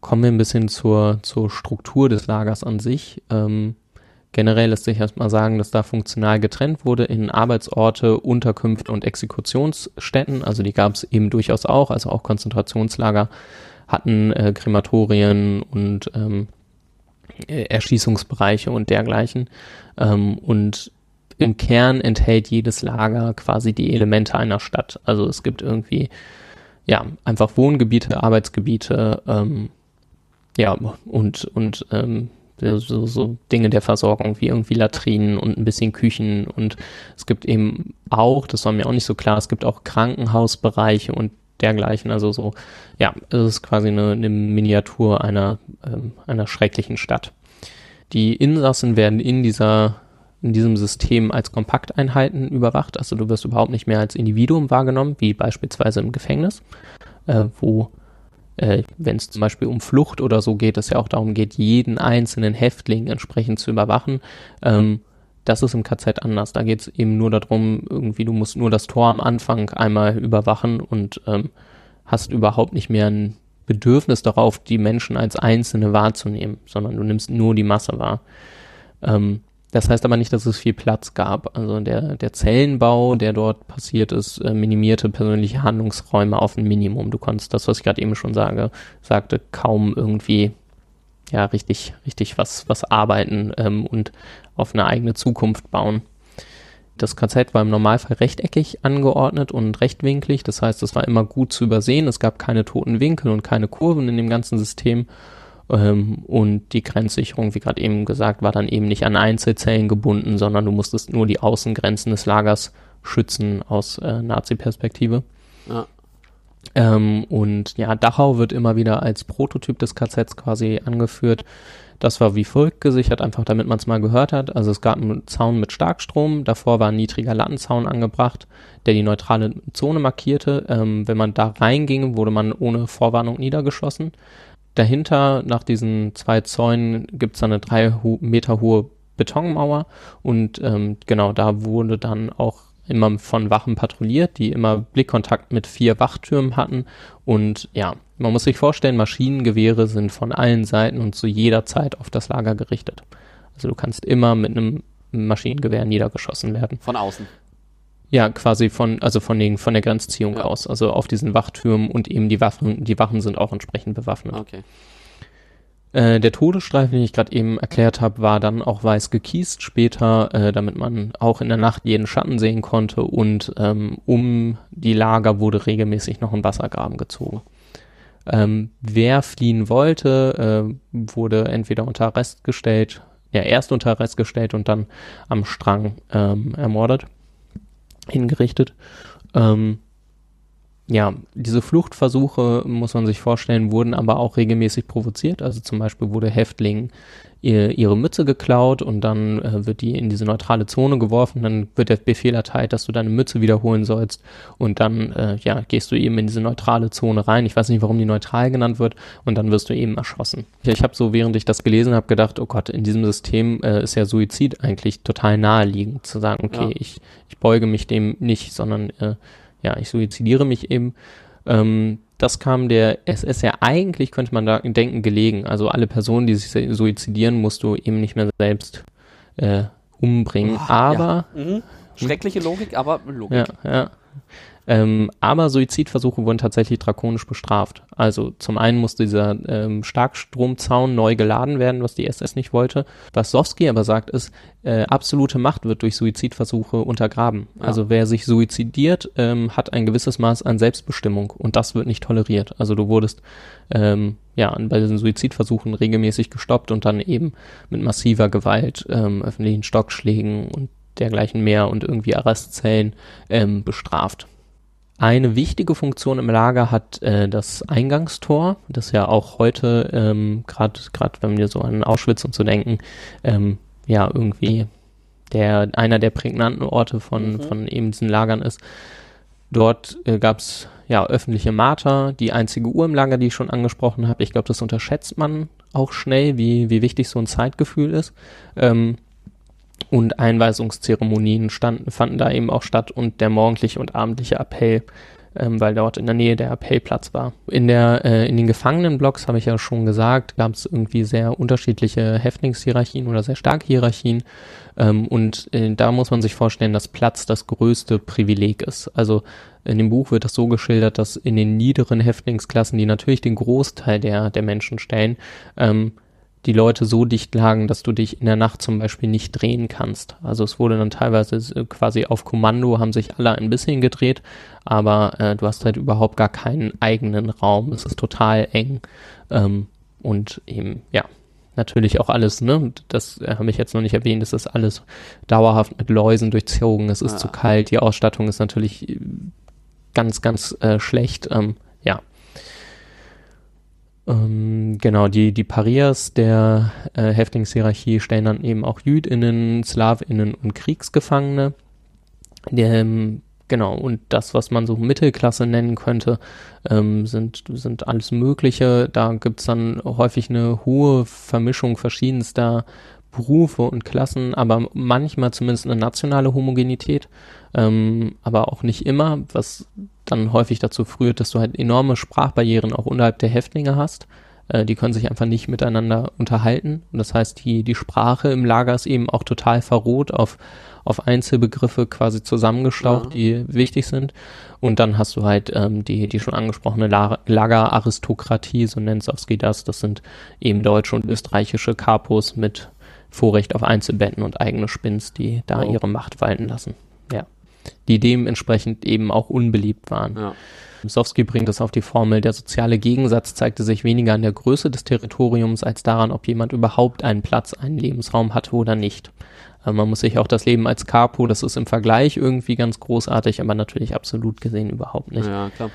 Kommen wir ein bisschen zur, zur Struktur des Lagers an sich. Ähm, generell lässt sich erstmal sagen, dass da funktional getrennt wurde in Arbeitsorte, Unterkünfte und Exekutionsstätten. Also die gab es eben durchaus auch, also auch Konzentrationslager hatten äh, Krematorien und ähm, äh, Erschießungsbereiche und dergleichen. Ähm, und im Kern enthält jedes Lager quasi die Elemente einer Stadt. Also es gibt irgendwie ja einfach Wohngebiete, Arbeitsgebiete, ähm, ja und und ähm, so, so Dinge der Versorgung wie irgendwie Latrinen und ein bisschen Küchen. Und es gibt eben auch, das war mir auch nicht so klar, es gibt auch Krankenhausbereiche und dergleichen, also so, ja, es ist quasi eine, eine Miniatur einer, ähm, einer schrecklichen Stadt. Die Insassen werden in dieser in diesem System als Kompakteinheiten überwacht, also du wirst überhaupt nicht mehr als Individuum wahrgenommen, wie beispielsweise im Gefängnis, äh, wo äh, wenn es zum Beispiel um Flucht oder so geht, es ja auch darum geht, jeden einzelnen Häftling entsprechend zu überwachen. Ähm, das ist im KZ anders. Da geht es eben nur darum, irgendwie, du musst nur das Tor am Anfang einmal überwachen und ähm, hast überhaupt nicht mehr ein Bedürfnis darauf, die Menschen als Einzelne wahrzunehmen, sondern du nimmst nur die Masse wahr. Ähm, das heißt aber nicht, dass es viel Platz gab. Also der, der Zellenbau, der dort passiert ist, äh, minimierte persönliche Handlungsräume auf ein Minimum. Du konntest das, was ich gerade eben schon sage, sagte, kaum irgendwie ja richtig, richtig was, was arbeiten ähm, und auf eine eigene Zukunft bauen. Das KZ war im Normalfall rechteckig angeordnet und rechtwinklig. Das heißt, es war immer gut zu übersehen. Es gab keine toten Winkel und keine Kurven in dem ganzen System. Ähm, und die Grenzsicherung, wie gerade eben gesagt, war dann eben nicht an Einzelzellen gebunden, sondern du musstest nur die Außengrenzen des Lagers schützen aus äh, Nazi-Perspektive. Ja. Ähm, und ja, Dachau wird immer wieder als Prototyp des KZs quasi angeführt. Das war wie folgt gesichert, einfach damit man es mal gehört hat. Also es gab einen Zaun mit Starkstrom, davor war ein niedriger Lattenzaun angebracht, der die neutrale Zone markierte. Ähm, wenn man da reinging, wurde man ohne Vorwarnung niedergeschossen. Dahinter, nach diesen zwei Zäunen, gibt es eine drei Meter hohe Betonmauer und ähm, genau da wurde dann auch immer von Wachen patrouilliert, die immer Blickkontakt mit vier Wachtürmen hatten und ja, man muss sich vorstellen, Maschinengewehre sind von allen Seiten und zu jeder Zeit auf das Lager gerichtet. Also du kannst immer mit einem Maschinengewehr niedergeschossen werden. Von außen. Ja, quasi von, also von, den, von der Grenzziehung ja. aus, also auf diesen Wachtürmen und eben die Waffen, die Wachen sind auch entsprechend bewaffnet. Okay. Äh, der Todesstreifen, den ich gerade eben erklärt habe, war dann auch weiß gekiest später, äh, damit man auch in der Nacht jeden Schatten sehen konnte und ähm, um die Lager wurde regelmäßig noch ein Wassergraben gezogen. Ähm, wer fliehen wollte, äh, wurde entweder unter Arrest gestellt, ja, erst unter Arrest gestellt und dann am Strang ähm, ermordet, hingerichtet. Ähm, ja, diese Fluchtversuche, muss man sich vorstellen, wurden aber auch regelmäßig provoziert. Also zum Beispiel wurde Häftlingen ihr, ihre Mütze geklaut und dann äh, wird die in diese neutrale Zone geworfen. Dann wird der Befehl erteilt, dass du deine Mütze wiederholen sollst und dann äh, ja, gehst du eben in diese neutrale Zone rein. Ich weiß nicht, warum die neutral genannt wird und dann wirst du eben erschossen. Ja, ich habe so, während ich das gelesen habe, gedacht, oh Gott, in diesem System äh, ist ja Suizid eigentlich total naheliegend zu sagen, okay, ja. ich, ich beuge mich dem nicht, sondern äh, ja, ich suizidiere mich eben. Ähm, das kam der SS ja eigentlich, könnte man da denken, gelegen. Also alle Personen, die sich suizidieren, musst du eben nicht mehr selbst äh, umbringen. Oh, aber. Ja. Mhm. Schreckliche Logik, aber Logik. Ja, ja. Ähm, aber Suizidversuche wurden tatsächlich drakonisch bestraft. Also zum einen musste dieser ähm, Starkstromzaun neu geladen werden, was die SS nicht wollte. Was Sowski aber sagt, ist, äh, absolute Macht wird durch Suizidversuche untergraben. Ja. Also wer sich suizidiert, ähm, hat ein gewisses Maß an Selbstbestimmung und das wird nicht toleriert. Also du wurdest ähm, ja bei diesen Suizidversuchen regelmäßig gestoppt und dann eben mit massiver Gewalt, ähm, öffentlichen Stockschlägen und dergleichen mehr und irgendwie Arrestzellen ähm, bestraft. Eine wichtige Funktion im Lager hat äh, das Eingangstor, das ja auch heute, ähm, gerade wenn wir so an Auschwitz und so denken, ähm, ja irgendwie der einer der prägnanten Orte von, mhm. von eben diesen Lagern ist. Dort äh, gab es ja öffentliche Marter, die einzige Uhr im Lager, die ich schon angesprochen habe. Ich glaube, das unterschätzt man auch schnell, wie, wie wichtig so ein Zeitgefühl ist. Ähm, und Einweisungszeremonien standen, fanden da eben auch statt und der morgendliche und abendliche Appell, ähm, weil dort in der Nähe der Appellplatz war. In der äh, in den Gefangenenblocks habe ich ja schon gesagt, gab es irgendwie sehr unterschiedliche Häftlingshierarchien oder sehr starke Hierarchien ähm, und äh, da muss man sich vorstellen, dass Platz das größte Privileg ist. Also in dem Buch wird das so geschildert, dass in den niederen Häftlingsklassen, die natürlich den Großteil der der Menschen stellen, ähm, die Leute so dicht lagen, dass du dich in der Nacht zum Beispiel nicht drehen kannst. Also es wurde dann teilweise quasi auf Kommando, haben sich alle ein bisschen gedreht, aber äh, du hast halt überhaupt gar keinen eigenen Raum. Es ist total eng. Ähm, und eben, ja, natürlich auch alles, ne? Das äh, habe ich jetzt noch nicht erwähnt, es ist alles dauerhaft mit Läusen durchzogen, es ist ah. zu kalt, die Ausstattung ist natürlich äh, ganz, ganz äh, schlecht. Ähm, ähm, genau, die, die Parias der äh, Häftlingshierarchie stellen dann eben auch JüdInnen, SlawInnen und Kriegsgefangene. Ähm, genau, und das, was man so Mittelklasse nennen könnte, ähm, sind, sind alles Mögliche. Da gibt's dann häufig eine hohe Vermischung verschiedenster Berufe und Klassen, aber manchmal zumindest eine nationale Homogenität, ähm, aber auch nicht immer, was dann häufig dazu führt, dass du halt enorme Sprachbarrieren auch unterhalb der Häftlinge hast. Äh, die können sich einfach nicht miteinander unterhalten. Und das heißt, die, die Sprache im Lager ist eben auch total verroht auf, auf Einzelbegriffe quasi zusammengestaucht, ja. die wichtig sind. Und dann hast du halt ähm, die, die schon angesprochene Lageraristokratie, so nennt Sowski das. Das sind eben deutsche und österreichische Kapos mit Vorrecht auf Einzelbetten und eigene Spins, die da oh. ihre Macht walten lassen. Ja. Die dementsprechend eben auch unbeliebt waren. Ja. Sowski bringt es auf die Formel, der soziale Gegensatz zeigte sich weniger an der Größe des Territoriums als daran, ob jemand überhaupt einen Platz, einen Lebensraum hatte oder nicht. Also man muss sich auch das Leben als Capo, das ist im Vergleich irgendwie ganz großartig, aber natürlich absolut gesehen überhaupt nicht. Ja, klar.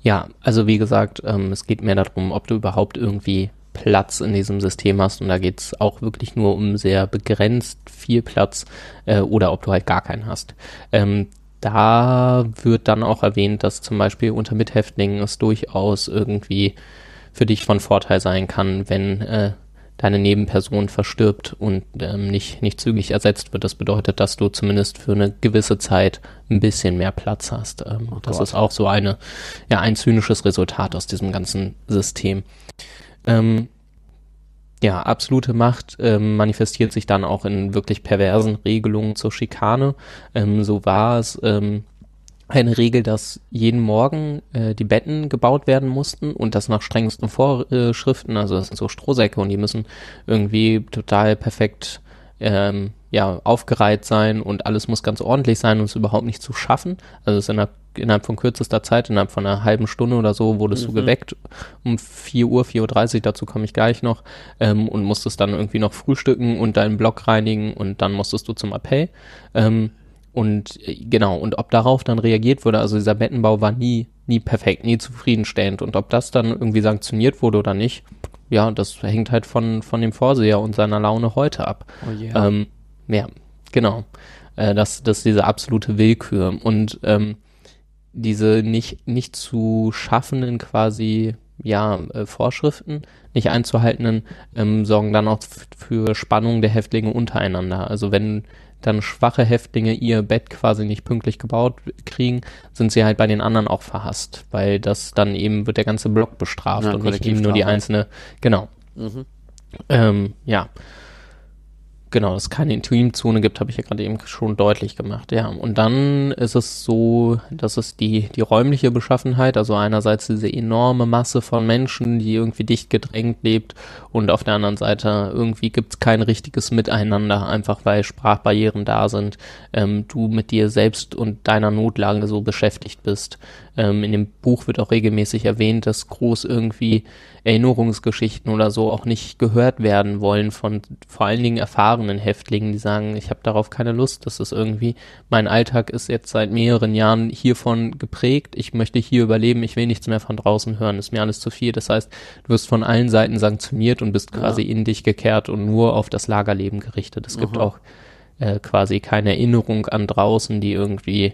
Ja, also wie gesagt, ähm, es geht mehr darum, ob du überhaupt irgendwie Platz in diesem System hast und da geht es auch wirklich nur um sehr begrenzt viel Platz äh, oder ob du halt gar keinen hast. Ähm, da wird dann auch erwähnt, dass zum Beispiel unter Mithäftlingen es durchaus irgendwie für dich von Vorteil sein kann, wenn äh, deine Nebenperson verstirbt und ähm, nicht, nicht zügig ersetzt wird. Das bedeutet, dass du zumindest für eine gewisse Zeit ein bisschen mehr Platz hast. Ähm, oh das ist auch so eine, ja, ein zynisches Resultat aus diesem ganzen System. Ähm, ja, absolute Macht ähm, manifestiert sich dann auch in wirklich perversen Regelungen zur Schikane. Ähm, so war es ähm, eine Regel, dass jeden Morgen äh, die Betten gebaut werden mussten und das nach strengsten Vorschriften. Also das sind so Strohsäcke und die müssen irgendwie total perfekt ähm, ja, aufgereiht sein und alles muss ganz ordentlich sein und es überhaupt nicht zu schaffen. Also es ist innerhalb, innerhalb von kürzester Zeit, innerhalb von einer halben Stunde oder so, wurdest mhm. du geweckt um 4 Uhr, 4.30 Uhr, dazu komme ich gleich noch, ähm, und musstest dann irgendwie noch frühstücken und deinen Block reinigen und dann musstest du zum Appell. Ähm, und äh, genau, und ob darauf dann reagiert wurde, also dieser Bettenbau war nie, nie perfekt, nie zufriedenstellend. Und ob das dann irgendwie sanktioniert wurde oder nicht, ja, das hängt halt von, von dem Vorseher und seiner Laune heute ab. Oh yeah. ähm, ja, genau. Äh, das, das ist diese absolute Willkür. Und ähm, diese nicht, nicht zu schaffenden quasi ja, äh, Vorschriften, nicht einzuhaltenden, ähm, sorgen dann auch für Spannung der Häftlinge untereinander. Also wenn dann schwache Häftlinge ihr Bett quasi nicht pünktlich gebaut kriegen, sind sie halt bei den anderen auch verhasst, weil das dann eben wird der ganze Block bestraft ja, und nicht eben nur die einzelne, genau. Mhm. Ähm, ja genau, dass es keine Intimzone gibt, habe ich ja gerade eben schon deutlich gemacht. Ja, und dann ist es so, dass es die, die räumliche Beschaffenheit, also einerseits diese enorme Masse von Menschen, die irgendwie dicht gedrängt lebt und auf der anderen Seite irgendwie gibt es kein richtiges Miteinander, einfach weil Sprachbarrieren da sind, ähm, du mit dir selbst und deiner Notlage so beschäftigt bist. Ähm, in dem Buch wird auch regelmäßig erwähnt, dass groß irgendwie Erinnerungsgeschichten oder so auch nicht gehört werden wollen von vor allen Dingen erfahrenen Häftlingen, die sagen, ich habe darauf keine Lust, das ist irgendwie, mein Alltag ist jetzt seit mehreren Jahren hiervon geprägt, ich möchte hier überleben, ich will nichts mehr von draußen hören, ist mir alles zu viel. Das heißt, du wirst von allen Seiten sanktioniert und bist quasi ja. in dich gekehrt und nur auf das Lagerleben gerichtet. Es Aha. gibt auch äh, quasi keine Erinnerung an draußen, die irgendwie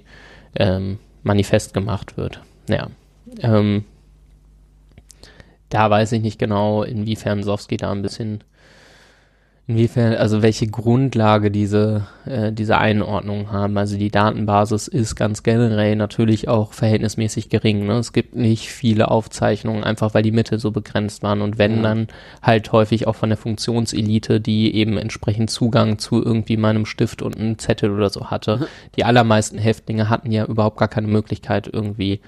ähm, manifest gemacht wird. Ja. Ähm, da weiß ich nicht genau, inwiefern Sowski da ein bisschen Inwiefern, also welche Grundlage diese, äh, diese Einordnung haben. Also die Datenbasis ist ganz generell natürlich auch verhältnismäßig gering. Ne? Es gibt nicht viele Aufzeichnungen, einfach weil die Mittel so begrenzt waren. Und wenn ja. dann halt häufig auch von der Funktionselite, die eben entsprechend Zugang zu irgendwie meinem Stift und einem Zettel oder so hatte. Die allermeisten Häftlinge hatten ja überhaupt gar keine Möglichkeit irgendwie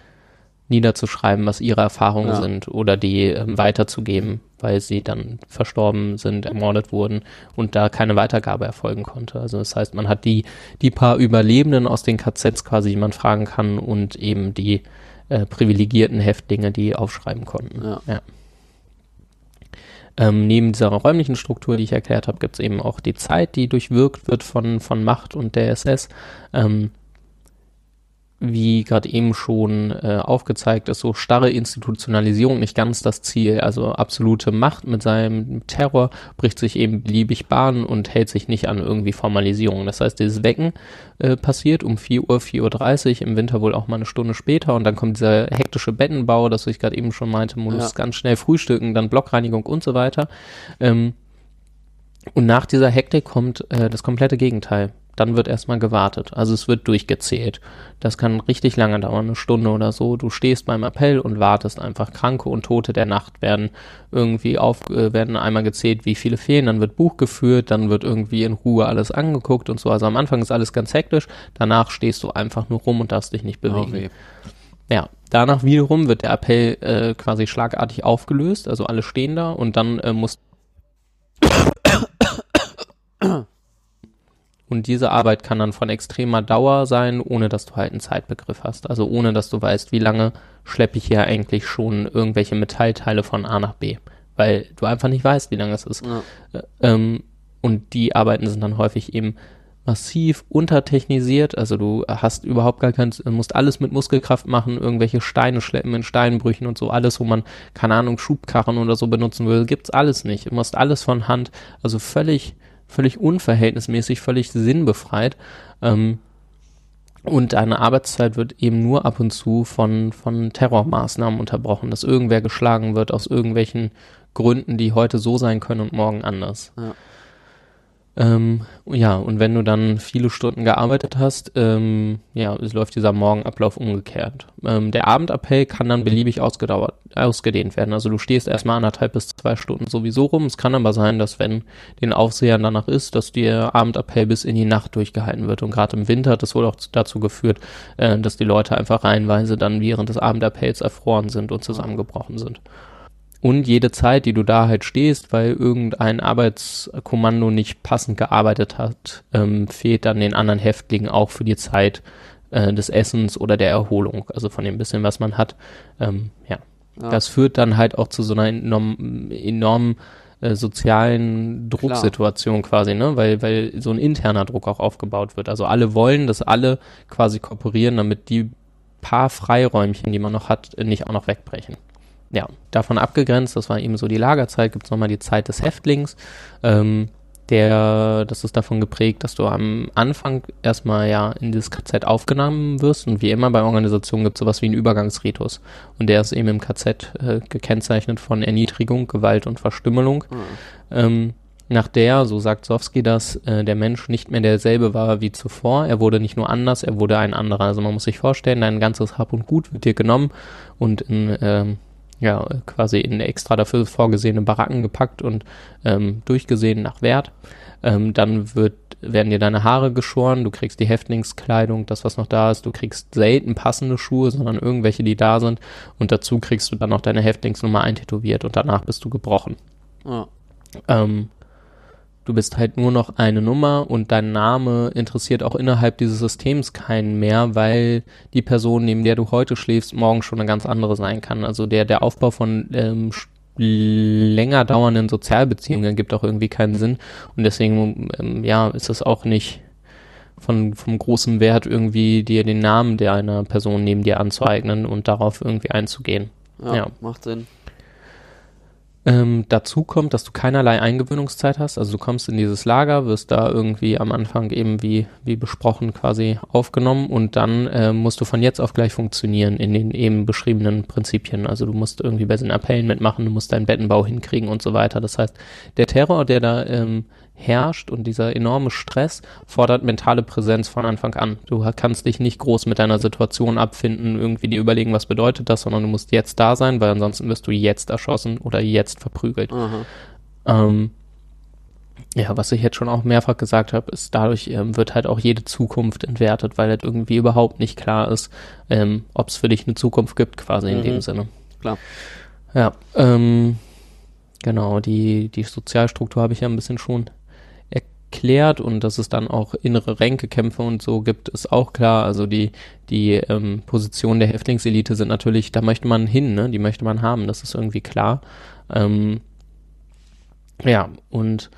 niederzuschreiben, was ihre Erfahrungen ja. sind oder die ähm, weiterzugeben, weil sie dann verstorben sind, ermordet wurden und da keine Weitergabe erfolgen konnte. Also das heißt, man hat die, die paar Überlebenden aus den KZs quasi, die man fragen kann und eben die äh, privilegierten Häftlinge, die aufschreiben konnten. Ja. ja. Ähm, neben dieser räumlichen Struktur, die ich erklärt habe, gibt es eben auch die Zeit, die durchwirkt wird von, von Macht und der SS. Ähm, wie gerade eben schon äh, aufgezeigt ist, so starre Institutionalisierung nicht ganz das Ziel. Also absolute Macht mit seinem Terror bricht sich eben beliebig Bahn und hält sich nicht an irgendwie Formalisierung. Das heißt, dieses Wecken äh, passiert um 4 Uhr, 4.30 Uhr, im Winter wohl auch mal eine Stunde später und dann kommt dieser hektische Bettenbau, das ich gerade eben schon meinte, muss ja. ganz schnell frühstücken, dann Blockreinigung und so weiter. Ähm, und nach dieser Hektik kommt äh, das komplette Gegenteil dann wird erstmal gewartet. Also es wird durchgezählt. Das kann richtig lange dauern, eine Stunde oder so. Du stehst beim Appell und wartest einfach. Kranke und Tote der Nacht werden irgendwie auf, äh, werden einmal gezählt, wie viele fehlen. Dann wird Buch geführt, dann wird irgendwie in Ruhe alles angeguckt und so. Also am Anfang ist alles ganz hektisch. Danach stehst du einfach nur rum und darfst dich nicht bewegen. Okay. Ja, danach wiederum wird der Appell äh, quasi schlagartig aufgelöst. Also alle stehen da und dann äh, muss und diese Arbeit kann dann von extremer Dauer sein, ohne dass du halt einen Zeitbegriff hast. Also ohne dass du weißt, wie lange schleppe ich hier eigentlich schon irgendwelche Metallteile von A nach B. Weil du einfach nicht weißt, wie lange es ist. Ja. Äh, ähm, und die Arbeiten sind dann häufig eben massiv untertechnisiert. Also du hast überhaupt gar kein, musst alles mit Muskelkraft machen, irgendwelche Steine schleppen in Steinbrüchen und so alles, wo man, keine Ahnung, Schubkarren oder so benutzen will, gibt's alles nicht. Du musst alles von Hand, also völlig, völlig unverhältnismäßig, völlig sinnbefreit. Ähm, und deine Arbeitszeit wird eben nur ab und zu von, von Terrormaßnahmen unterbrochen, dass irgendwer geschlagen wird aus irgendwelchen Gründen, die heute so sein können und morgen anders. Ja. Ähm, ja, und wenn du dann viele Stunden gearbeitet hast, ähm, ja, es läuft dieser Morgenablauf umgekehrt. Ähm, der Abendappell kann dann beliebig ausgedauert, ausgedehnt werden. Also du stehst erstmal anderthalb bis zwei Stunden sowieso rum. Es kann aber sein, dass wenn den Aufsehern danach ist, dass der Abendappell bis in die Nacht durchgehalten wird. Und gerade im Winter hat das wohl auch dazu geführt, äh, dass die Leute einfach reihenweise dann während des Abendappells erfroren sind und zusammengebrochen sind. Und jede Zeit, die du da halt stehst, weil irgendein Arbeitskommando nicht passend gearbeitet hat, ähm, fehlt dann den anderen Häftlingen auch für die Zeit äh, des Essens oder der Erholung, also von dem bisschen, was man hat. Ähm, ja. ja. Das führt dann halt auch zu so einer enorm, enormen äh, sozialen Drucksituation Klar. quasi, ne? Weil, weil so ein interner Druck auch aufgebaut wird. Also alle wollen, dass alle quasi kooperieren, damit die paar Freiräumchen, die man noch hat, nicht auch noch wegbrechen ja, davon abgegrenzt, das war eben so die Lagerzeit, gibt es nochmal die Zeit des Häftlings. Ähm, der, das ist davon geprägt, dass du am Anfang erstmal ja in dieses KZ aufgenommen wirst und wie immer bei Organisationen gibt es sowas wie einen Übergangsritus und der ist eben im KZ äh, gekennzeichnet von Erniedrigung, Gewalt und Verstümmelung. Mhm. Ähm, nach der, so sagt Sowski das, äh, der Mensch nicht mehr derselbe war wie zuvor. Er wurde nicht nur anders, er wurde ein anderer. Also man muss sich vorstellen, dein ganzes Hab und Gut wird dir genommen und in ähm, ja, quasi in extra dafür vorgesehene Baracken gepackt und ähm, durchgesehen nach Wert. Ähm, dann wird, werden dir deine Haare geschoren, du kriegst die Häftlingskleidung, das was noch da ist, du kriegst selten passende Schuhe, sondern irgendwelche, die da sind und dazu kriegst du dann noch deine Häftlingsnummer eintätowiert und danach bist du gebrochen. Ja. Ähm, Du bist halt nur noch eine Nummer und dein Name interessiert auch innerhalb dieses Systems keinen mehr, weil die Person, neben der du heute schläfst, morgen schon eine ganz andere sein kann. Also der, der Aufbau von ähm, länger dauernden Sozialbeziehungen gibt auch irgendwie keinen Sinn. Und deswegen, ähm, ja, ist es auch nicht von, vom großen Wert, irgendwie dir den Namen der einer Person neben dir anzueignen und darauf irgendwie einzugehen. Ja, ja. macht Sinn. Ähm, dazu kommt, dass du keinerlei Eingewöhnungszeit hast. Also du kommst in dieses Lager, wirst da irgendwie am Anfang eben wie, wie besprochen quasi aufgenommen und dann äh, musst du von jetzt auf gleich funktionieren in den eben beschriebenen Prinzipien. Also du musst irgendwie bei den Appellen mitmachen, du musst deinen Bettenbau hinkriegen und so weiter. Das heißt, der Terror, der da ähm, herrscht und dieser enorme Stress fordert mentale Präsenz von Anfang an. Du kannst dich nicht groß mit deiner Situation abfinden, irgendwie dir überlegen, was bedeutet das, sondern du musst jetzt da sein, weil ansonsten wirst du jetzt erschossen oder jetzt verprügelt. Ähm, ja, was ich jetzt schon auch mehrfach gesagt habe, ist, dadurch ähm, wird halt auch jede Zukunft entwertet, weil halt irgendwie überhaupt nicht klar ist, ähm, ob es für dich eine Zukunft gibt, quasi in mhm. dem Sinne. Klar. Ja, ähm, genau, die, die Sozialstruktur habe ich ja ein bisschen schon erklärt und dass es dann auch innere Ränkekämpfe und so gibt, ist auch klar. Also die, die ähm, Position der Häftlingselite sind natürlich, da möchte man hin, ne? die möchte man haben, das ist irgendwie klar. Ähm, ja, und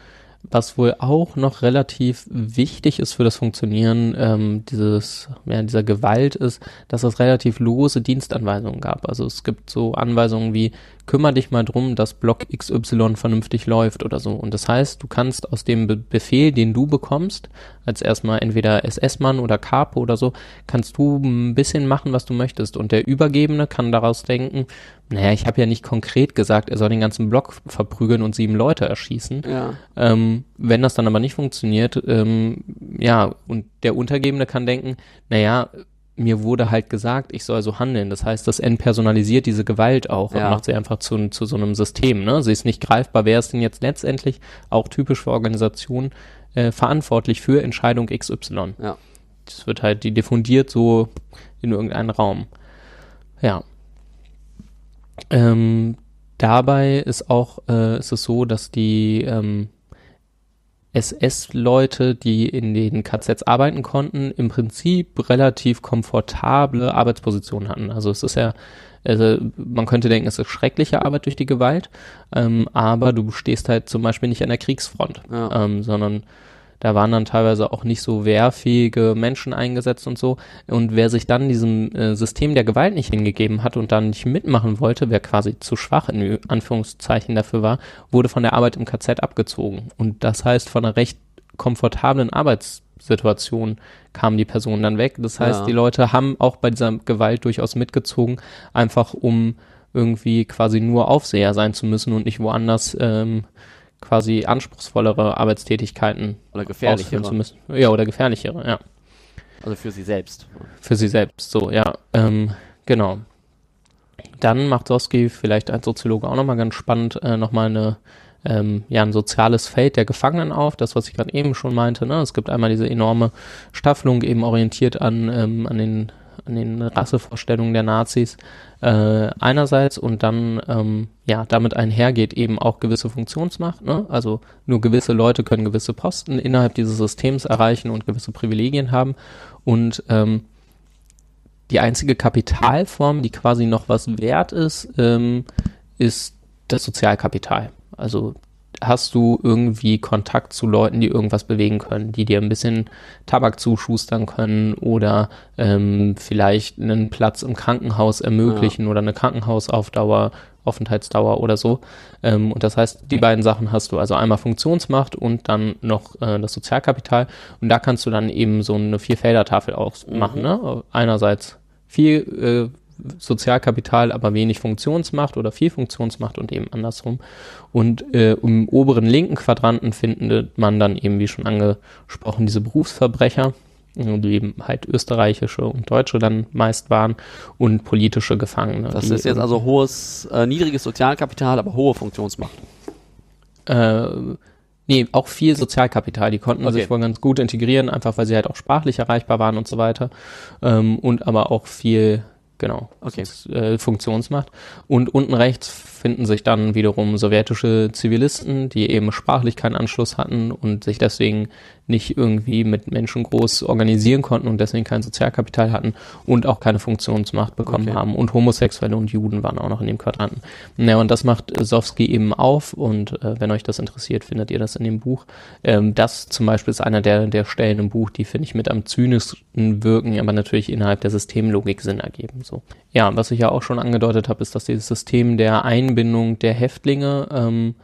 was wohl auch noch relativ wichtig ist für das Funktionieren ähm, dieses, ja, dieser Gewalt ist, dass es relativ lose Dienstanweisungen gab. Also es gibt so Anweisungen wie, kümmere dich mal drum, dass Block XY vernünftig läuft oder so. Und das heißt, du kannst aus dem Be Befehl, den du bekommst, als erstmal entweder SS-Mann oder Capo oder so, kannst du ein bisschen machen, was du möchtest. Und der Übergebene kann daraus denken, naja, ich habe ja nicht konkret gesagt, er soll den ganzen Block verprügeln und sieben Leute erschießen. Ja. Ähm, wenn das dann aber nicht funktioniert, ähm, ja, und der Untergebene kann denken, naja, mir wurde halt gesagt, ich soll so handeln. Das heißt, das entpersonalisiert diese Gewalt auch ja. und macht sie einfach zu, zu so einem System. Ne? Sie ist nicht greifbar. Wer ist denn jetzt letztendlich auch typisch für Organisationen äh, verantwortlich für Entscheidung XY? Ja. Das wird halt, die diffundiert so in irgendeinen Raum. Ja. Ähm, dabei ist auch, äh, ist es so, dass die ähm, SS-Leute, die in den KZs arbeiten konnten, im Prinzip relativ komfortable Arbeitspositionen hatten. Also es ist ja, also man könnte denken, es ist schreckliche Arbeit durch die Gewalt, ähm, aber du stehst halt zum Beispiel nicht an der Kriegsfront, ja. ähm, sondern Da waren dann teilweise auch nicht so wehrfähige Menschen eingesetzt und so. Und wer sich dann diesem äh, System der Gewalt nicht hingegeben hat und dann nicht mitmachen wollte, wer quasi zu schwach in Anführungszeichen dafür war, wurde von der Arbeit im KZ abgezogen. Und das heißt, von einer recht komfortablen Arbeitssituation kam die Person dann weg. Das heißt, ja. die Leute haben auch bei dieser Gewalt durchaus mitgezogen, einfach um irgendwie quasi nur Aufseher sein zu müssen und nicht woanders ähm, quasi anspruchsvollere Arbeitstätigkeiten oder gefährlichere zu müssen. Ja, oder gefährlichere, ja. Also für sie selbst. Für sie selbst, so, ja. Ähm, genau. Dann macht Soski vielleicht als Soziologe auch nochmal ganz spannend, äh, nochmal eine, ähm, ja, ein soziales Feld der Gefangenen auf, das, was ich gerade eben schon meinte. Ne? Es gibt einmal diese enorme Staffelung, eben orientiert an, ähm, an den an den Rassevorstellungen der Nazis äh, einerseits und dann ähm, ja damit einhergeht eben auch gewisse Funktionsmacht. Ne? Also nur gewisse Leute können gewisse Posten innerhalb dieses Systems erreichen und gewisse Privilegien haben und ähm, die einzige Kapitalform, die quasi noch was wert ist, ähm, ist das Sozialkapital. Also hast du irgendwie Kontakt zu Leuten, die irgendwas bewegen können, die dir ein bisschen Tabak zuschustern können oder ähm, vielleicht einen Platz im Krankenhaus ermöglichen ja. oder eine Krankenhausaufdauer, Aufenthaltsdauer oder so. Ähm, und das heißt, die beiden Sachen hast du also einmal Funktionsmacht und dann noch äh, das Sozialkapital. Und da kannst du dann eben so eine Vierfelder-Tafel auch machen. Mhm. Ne? Einerseits viel äh, Sozialkapital, aber wenig Funktionsmacht oder viel Funktionsmacht und eben andersrum. Und äh, im oberen linken Quadranten findet man dann eben, wie schon angesprochen, diese Berufsverbrecher, die eben halt österreichische und deutsche dann meist waren und politische Gefangene. Das ist jetzt also hohes, äh, niedriges Sozialkapital, aber hohe Funktionsmacht. Äh, Nee, auch viel Sozialkapital. Die konnten okay. sich wohl ganz gut integrieren, einfach weil sie halt auch sprachlich erreichbar waren und so weiter. Ähm, und aber auch viel Genau. Okay. Äh, Funktionsmacht. Und unten rechts finden sich dann wiederum sowjetische Zivilisten, die eben sprachlich keinen Anschluss hatten und sich deswegen nicht irgendwie mit Menschen groß organisieren konnten und deswegen kein Sozialkapital hatten und auch keine Funktionsmacht bekommen okay. haben. Und Homosexuelle und Juden waren auch noch in dem Quadranten. Naja, und das macht Sowski eben auf und äh, wenn euch das interessiert, findet ihr das in dem Buch. Ähm, das zum Beispiel ist einer der, der Stellen im Buch, die finde ich mit am zynischsten wirken, aber natürlich innerhalb der Systemlogik Sinn ergeben. So. Ja, was ich ja auch schon angedeutet habe, ist, dass dieses System der Einbindung der Häftlinge ähm,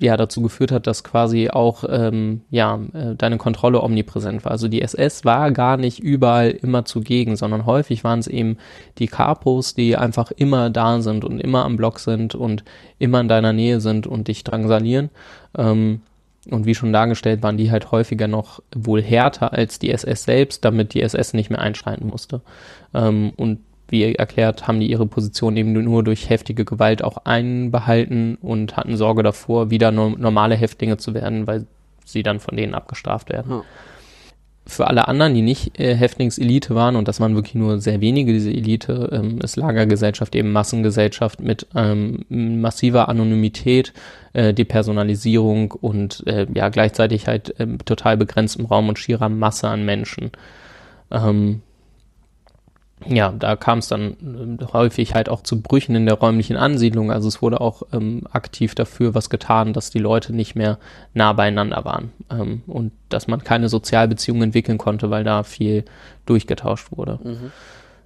ja dazu geführt hat, dass quasi auch ähm, ja äh, deine Kontrolle omnipräsent war. Also die SS war gar nicht überall immer zugegen, sondern häufig waren es eben die Capos, die einfach immer da sind und immer am Block sind und immer in deiner Nähe sind und dich drangsalieren. Ähm, und wie schon dargestellt, waren die halt häufiger noch wohl härter als die SS selbst, damit die SS nicht mehr einschreiten musste. Ähm, und wie erklärt, haben die ihre Position eben nur durch heftige Gewalt auch einbehalten und hatten Sorge davor, wieder no normale Häftlinge zu werden, weil sie dann von denen abgestraft werden. Ja. Für alle anderen, die nicht äh, Häftlingselite waren, und das waren wirklich nur sehr wenige, diese Elite, ähm, ist Lagergesellschaft eben Massengesellschaft mit ähm, massiver Anonymität, äh, Depersonalisierung und äh, ja gleichzeitig halt äh, total begrenztem Raum und schierer Masse an Menschen. Ähm, ja, da kam es dann äh, häufig halt auch zu Brüchen in der räumlichen Ansiedlung. Also es wurde auch ähm, aktiv dafür was getan, dass die Leute nicht mehr nah beieinander waren ähm, und dass man keine Sozialbeziehungen entwickeln konnte, weil da viel durchgetauscht wurde. Mhm.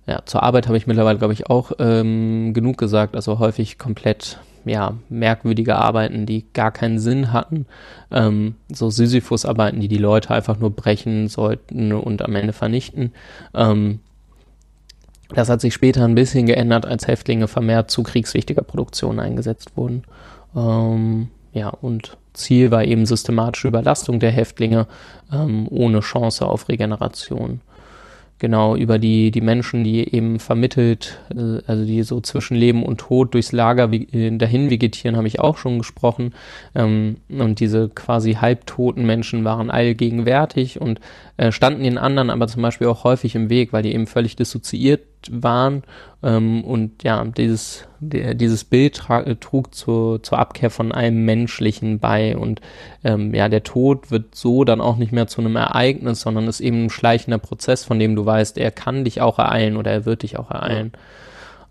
Ja, zur Arbeit habe ich mittlerweile, glaube ich, auch ähm, genug gesagt. Also häufig komplett ja, merkwürdige Arbeiten, die gar keinen Sinn hatten. Ähm, so Sisyphus-Arbeiten, die die Leute einfach nur brechen sollten und am Ende vernichten. Ähm, das hat sich später ein bisschen geändert, als Häftlinge vermehrt zu kriegswichtiger Produktion eingesetzt wurden. Ähm, ja, und Ziel war eben systematische Überlastung der Häftlinge ähm, ohne Chance auf Regeneration genau über die, die Menschen, die eben vermittelt, äh, also die so zwischen Leben und Tod durchs Lager äh, dahin vegetieren, habe ich auch schon gesprochen. Ähm, und diese quasi halbtoten Menschen waren allgegenwärtig und äh, standen den anderen aber zum Beispiel auch häufig im Weg, weil die eben völlig dissoziiert waren ähm, und ja, dieses, der, dieses Bild trug zu, zur Abkehr von allem Menschlichen bei und ähm, ja, der Tod wird so dann auch nicht mehr zu einem Ereignis, sondern ist eben ein schleichender Prozess, von dem du weißt, er kann dich auch ereilen oder er wird dich auch ereilen.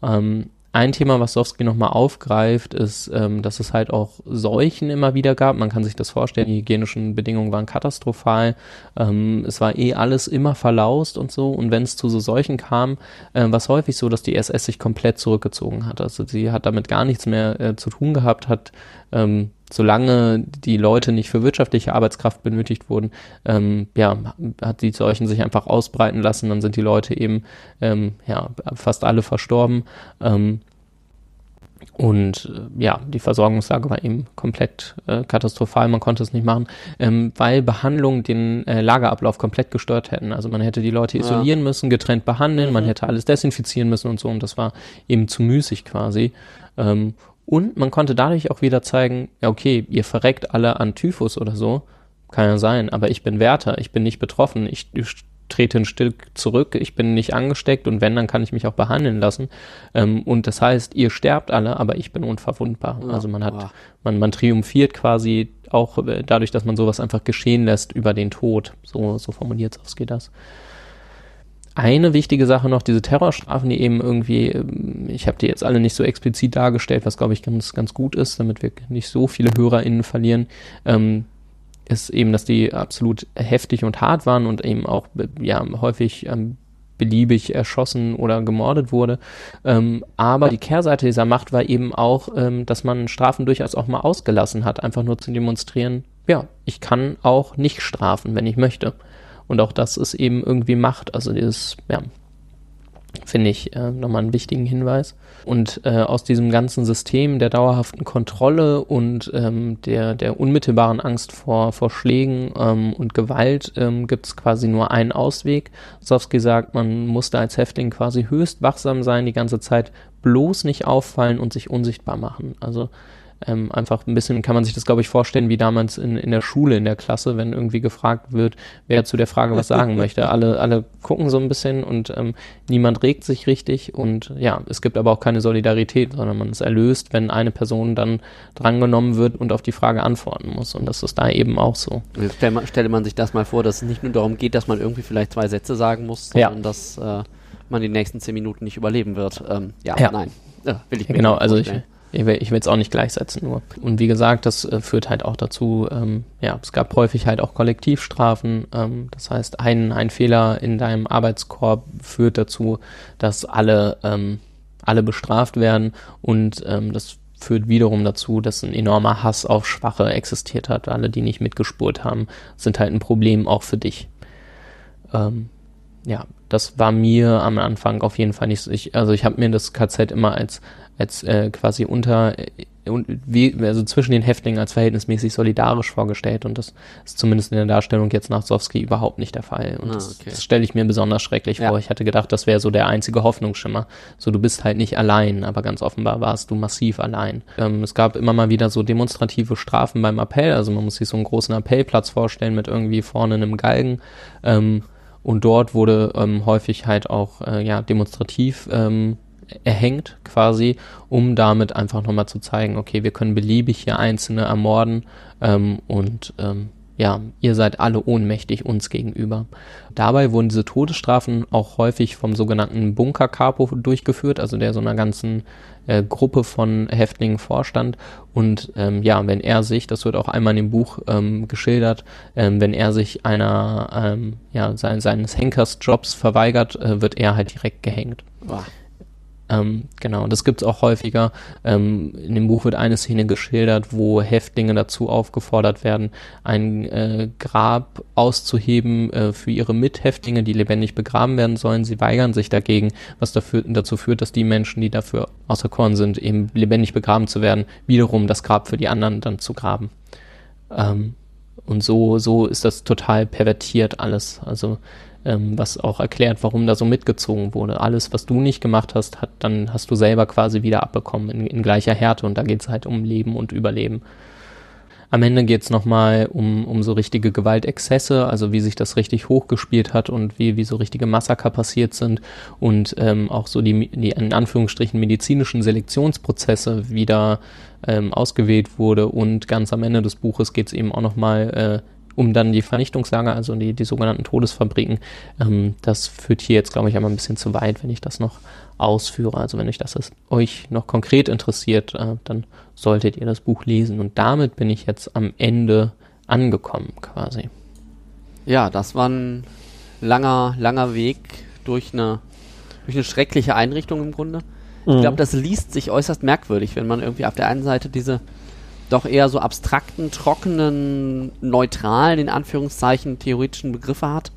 Ja. Ähm, Ein Thema, was Sowski nochmal aufgreift, ist, ähm, dass es halt auch Seuchen immer wieder gab. Man kann sich das vorstellen, die hygienischen Bedingungen waren katastrophal. Ähm, es war eh alles immer verlaust und so. Und wenn es zu so Seuchen kam, äh, war es häufig so, dass die SS sich komplett zurückgezogen hat. Also sie hat damit gar nichts mehr äh, zu tun gehabt, hat ähm, solange die Leute nicht für wirtschaftliche Arbeitskraft benötigt wurden, ähm, ja, hat die Seuchen sich einfach ausbreiten lassen, dann sind die Leute eben, ähm, ja, fast alle verstorben. Ähm, und äh, ja, die Versorgungslage war eben komplett äh, katastrophal, man konnte es nicht machen, ähm, weil Behandlungen den äh, Lagerablauf komplett gestört hätten. Also man hätte die Leute isolieren ja. müssen, getrennt behandeln, mhm. man hätte alles desinfizieren müssen und so und das war eben zu müßig quasi. Ähm, und man konnte dadurch auch wieder zeigen, ja, okay, ihr verreckt alle an Typhus oder so. Kann ja sein, aber ich bin Wärter, ich bin nicht betroffen, ich, ich trete ein Stück zurück, ich bin nicht angesteckt und wenn, dann kann ich mich auch behandeln lassen. Ähm, und das heißt, ihr sterbt alle, aber ich bin unverwundbar. Ja, also man hat, man, man triumphiert quasi auch äh, dadurch, dass man sowas einfach geschehen lässt über den Tod. So, so formuliert Sowski das eine wichtige Sache noch, diese Terrorstrafen, die eben irgendwie, ähm, ich habe die jetzt alle nicht so explizit dargestellt, was glaube ich ganz, ganz gut ist, damit wir nicht so viele HörerInnen verlieren, ähm, ist eben, dass die absolut heftig und hart waren und eben auch ja, häufig ähm, beliebig erschossen oder gemordet wurde. Ähm, aber die Kehrseite dieser Macht war eben auch, ähm, dass man Strafen durchaus auch mal ausgelassen hat, einfach nur zu demonstrieren, ja, ich kann auch nicht strafen, wenn ich möchte. Und auch das ist eben irgendwie Macht. Also dieses, ja, finde ich äh, nochmal einen wichtigen Hinweis. Und äh, aus diesem ganzen System der dauerhaften Kontrolle und ähm, der, der unmittelbaren Angst vor, vor Schlägen ähm, und Gewalt ähm, gibt es quasi nur einen Ausweg. Sowski sagt, man muss da als Häftling quasi höchst wachsam sein, die ganze Zeit bloß nicht auffallen und sich unsichtbar machen. Also ähm, einfach ein bisschen kann man sich das, glaube ich, vorstellen, wie damals in, in der Schule, in der Klasse, wenn irgendwie gefragt wird, wer zu der Frage was sagen möchte. Alle, alle gucken so ein bisschen und ähm, niemand regt sich richtig und ja, es gibt aber auch keine Solidarität, sondern man ist erlöst, wenn eine Person dann drangenommen wird und auf die Frage antworten muss. Und das ist da eben auch so. Jetzt stell, stelle man sich das mal vor, dass es nicht nur darum geht, dass man irgendwie vielleicht zwei Sätze sagen muss, sondern ja. dass äh, man die nächsten zehn Minuten nicht überleben wird. Ähm, ja, ja, nein. Ja, will ich mir Genau, also ich, will, ich will es auch nicht gleichsetzen nur. Und wie gesagt, das äh, führt halt auch dazu, ähm, ja, es gab häufig halt auch Kollektivstrafen. Ähm, das heißt, ein, ein Fehler in deinem Arbeitskorb führt dazu, dass alle, ähm, alle bestraft werden und ähm, das führt wiederum dazu, dass ein enormer Hass auf Schwache existiert hat. Alle, die nicht mitgespurt haben, sind halt ein Problem auch für dich. Ähm, ja, das war mir am Anfang auf jeden Fall nicht so. Ich, also ich habe mir das KZ immer als als äh, quasi unter äh, wie, also zwischen den Häftlingen als verhältnismäßig solidarisch vorgestellt und das ist zumindest in der Darstellung jetzt nach Sowski überhaupt nicht der Fall und ah, das, das stelle ich mir besonders schrecklich ja. vor. Ich hatte gedacht, das wäre so der einzige Hoffnungsschimmer. So, du bist halt nicht allein, aber ganz offenbar warst du massiv allein. Ähm, es gab immer mal wieder so demonstrative Strafen beim Appell, also man muss sich so einen großen Appellplatz vorstellen mit irgendwie vorne einem Galgen ähm, und dort wurde ähm, häufig halt auch äh, ja demonstrativ ähm, erhängt quasi, um damit einfach nochmal zu zeigen, okay, wir können beliebig hier Einzelne ermorden ähm, und ähm, ja, ihr seid alle ohnmächtig uns gegenüber. Dabei wurden diese Todesstrafen auch häufig vom sogenannten Bunker Capo durchgeführt, also der so einer ganzen äh, Gruppe von Häftlingen vorstand. Und ähm, ja, wenn er sich, das wird auch einmal in dem Buch ähm, geschildert, ähm, wenn er sich einer ähm, ja, sein, seines Henkersjobs verweigert, äh, wird er halt direkt gehängt. Wow. Ähm, genau, das gibt es auch häufiger. Ähm, in dem Buch wird eine Szene geschildert, wo Häftlinge dazu aufgefordert werden, ein äh, Grab auszuheben äh, für ihre Mithäftlinge, die lebendig begraben werden sollen. Sie weigern sich dagegen, was dafür, dazu führt, dass die Menschen, die dafür auserkoren sind, eben lebendig begraben zu werden, wiederum das Grab für die anderen dann zu graben. Ähm, und so, so ist das total pervertiert alles. Also ähm, was auch erklärt, warum da so mitgezogen wurde. Alles, was du nicht gemacht hast, hat, dann hast du selber quasi wieder abbekommen in, in gleicher Härte und da geht es halt um Leben und Überleben. Am Ende geht es nochmal um, um so richtige Gewaltexzesse, also wie sich das richtig hochgespielt hat und wie, wie so richtige Massaker passiert sind und ähm, auch so die, die in Anführungsstrichen medizinischen Selektionsprozesse wieder ähm, ausgewählt wurde und ganz am Ende des Buches geht es eben auch nochmal äh, um dann die Vernichtungslager, also die, die sogenannten Todesfabriken. Ähm, das führt hier jetzt, glaube ich, einmal ein bisschen zu weit, wenn ich das noch ausführe. Also wenn euch das ist, euch noch konkret interessiert, äh, dann solltet ihr das Buch lesen. Und damit bin ich jetzt am Ende angekommen quasi. Ja, das war ein langer, langer Weg durch eine, durch eine schreckliche Einrichtung im Grunde. Mhm. Ich glaube, das liest sich äußerst merkwürdig, wenn man irgendwie auf der einen Seite diese doch eher so abstrakten, trockenen, neutralen, in Anführungszeichen, theoretischen Begriffe hat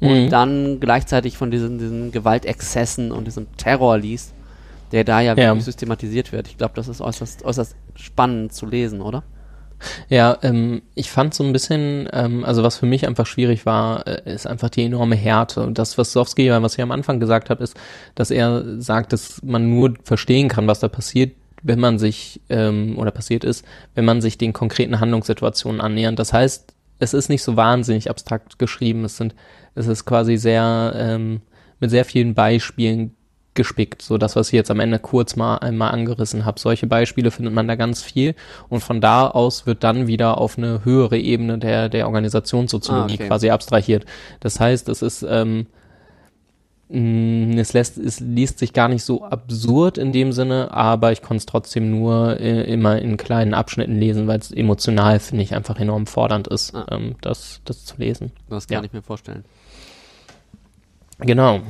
und mhm. dann gleichzeitig von diesen, diesen Gewaltexzessen und diesem Terror liest, der da ja, ja. wirklich systematisiert wird. Ich glaube, das ist äußerst, äußerst spannend zu lesen, oder? Ja, ähm, ich fand so ein bisschen, ähm, also was für mich einfach schwierig war, äh, ist einfach die enorme Härte. Und das, was Sowski, was ich am Anfang gesagt habe, ist, dass er sagt, dass man nur verstehen kann, was da passiert, wenn man sich, ähm, oder passiert ist, wenn man sich den konkreten Handlungssituationen annähert. Das heißt, es ist nicht so wahnsinnig abstrakt geschrieben. Es sind, es ist quasi sehr, ähm, mit sehr vielen Beispielen gespickt. So das, was ich jetzt am Ende kurz mal einmal angerissen habe. Solche Beispiele findet man da ganz viel und von da aus wird dann wieder auf eine höhere Ebene der, der Organisationssoziologie ah, okay. quasi abstrahiert. Das heißt, es ist, ähm, es lässt, es liest sich gar nicht so absurd in dem Sinne, aber ich konnte es trotzdem nur äh, immer in kleinen Abschnitten lesen, weil es emotional, finde ich, einfach enorm fordernd ist, ah. ähm, das, das zu lesen. Das kann ja. ich mir vorstellen. Genau.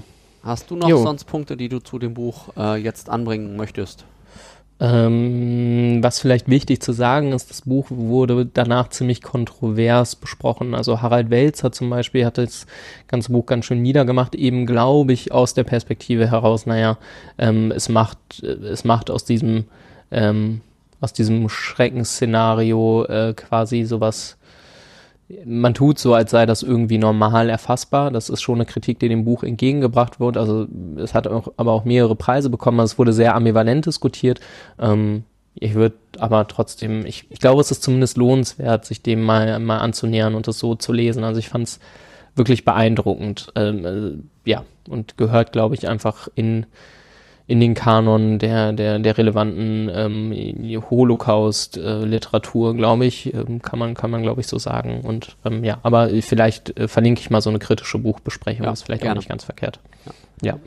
Hast du noch jo. sonst Punkte, die du zu dem Buch äh, jetzt anbringen möchtest? Ähm, was vielleicht wichtig zu sagen ist, das Buch wurde danach ziemlich kontrovers besprochen. Also Harald Welzer zum Beispiel hat das ganze Buch ganz schön niedergemacht, eben glaube ich aus der Perspektive heraus, naja, ähm, es macht, es macht aus diesem, ähm, aus diesem Schreckensszenario äh, quasi sowas man tut so, als sei das irgendwie normal erfassbar. Das ist schon eine Kritik, die dem Buch entgegengebracht wird. Also es hat auch, aber auch mehrere Preise bekommen. Also es wurde sehr ambivalent diskutiert. Ähm, ich würde aber trotzdem, ich, ich glaube, es ist zumindest lohnenswert, sich dem mal, mal anzunähern und das so zu lesen. Also ich fand es wirklich beeindruckend. Ähm, äh, ja, und gehört, glaube ich, einfach in in den Kanon der, der, der relevanten ähm, Holocaust-Literatur, äh, glaube ich, ähm, kann man, kann man, glaube ich, so sagen. Und ähm, ja, aber vielleicht äh, verlinke ich mal so eine kritische Buchbesprechung, ja, ist vielleicht gerne. auch nicht ganz verkehrt. Ja. ja.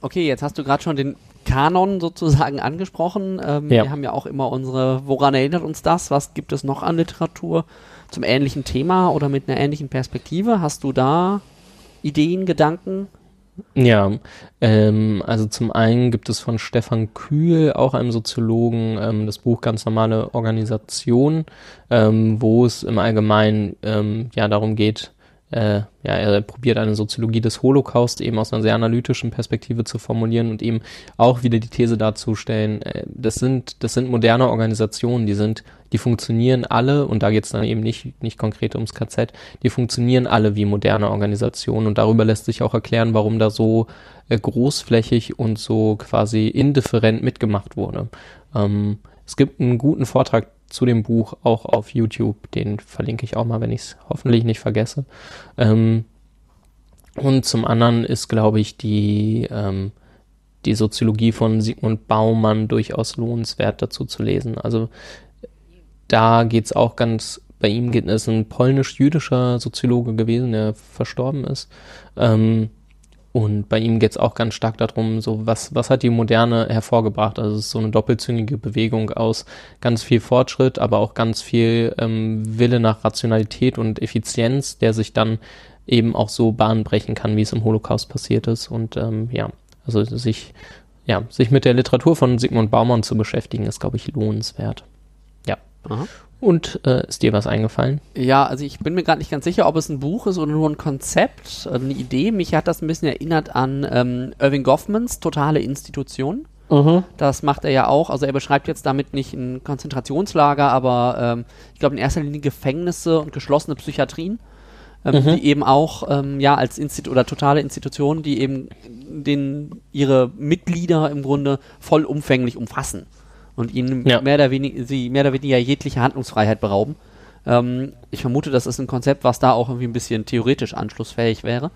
Okay, jetzt hast du gerade schon den Kanon sozusagen angesprochen. Ähm, ja. Wir haben ja auch immer unsere, woran erinnert uns das? Was gibt es noch an Literatur zum ähnlichen Thema oder mit einer ähnlichen Perspektive? Hast du da Ideen, Gedanken? Ja, ähm, also zum einen gibt es von Stefan Kühl, auch einem Soziologen, ähm, das Buch Ganz normale Organisation, ähm, wo es im Allgemeinen ähm, ja darum geht, äh, ja, er probiert eine Soziologie des Holocaust eben aus einer sehr analytischen Perspektive zu formulieren und eben auch wieder die These darzustellen, äh, das sind, das sind moderne Organisationen, die sind, die funktionieren alle, und da geht es dann eben nicht, nicht konkret ums KZ, die funktionieren alle wie moderne Organisationen und darüber lässt sich auch erklären, warum da so äh, großflächig und so quasi indifferent mitgemacht wurde. Ähm, es gibt einen guten Vortrag zu dem Buch auch auf YouTube. Den verlinke ich auch mal, wenn ich es hoffentlich nicht vergesse. Ähm, und zum anderen ist, glaube ich, die, ähm, die Soziologie von Sigmund Baumann durchaus lohnenswert dazu zu lesen. Also da geht es auch ganz, bei ihm geht es ein polnisch-jüdischer Soziologe gewesen, der verstorben ist. Ähm, und bei ihm geht es auch ganz stark darum, so was, was hat die Moderne hervorgebracht? Also es ist so eine doppelzüngige Bewegung aus ganz viel Fortschritt, aber auch ganz viel ähm, Wille nach Rationalität und Effizienz, der sich dann eben auch so bahnbrechen kann, wie es im Holocaust passiert ist. Und ähm, ja, also sich, ja, sich mit der Literatur von Sigmund Baumann zu beschäftigen, ist, glaube ich, lohnenswert. Aha. Und äh, ist dir was eingefallen? Ja, also ich bin mir gerade nicht ganz sicher, ob es ein Buch ist oder nur ein Konzept, eine Idee. Mich hat das ein bisschen erinnert an ähm, Irving Goffmans Totale Institution. Mhm. Das macht er ja auch. Also er beschreibt jetzt damit nicht ein Konzentrationslager, aber ähm, ich glaube in erster Linie Gefängnisse und geschlossene Psychiatrien, ähm, mhm. die eben auch ähm, ja als Institut oder totale Institutionen, die eben den ihre Mitglieder im Grunde vollumfänglich umfassen und ihnen ja. mehr, oder weniger, sie mehr oder weniger jegliche Handlungsfreiheit berauben. Ähm, ich vermute, das ist ein Konzept, was da auch irgendwie ein bisschen theoretisch anschlussfähig wäre.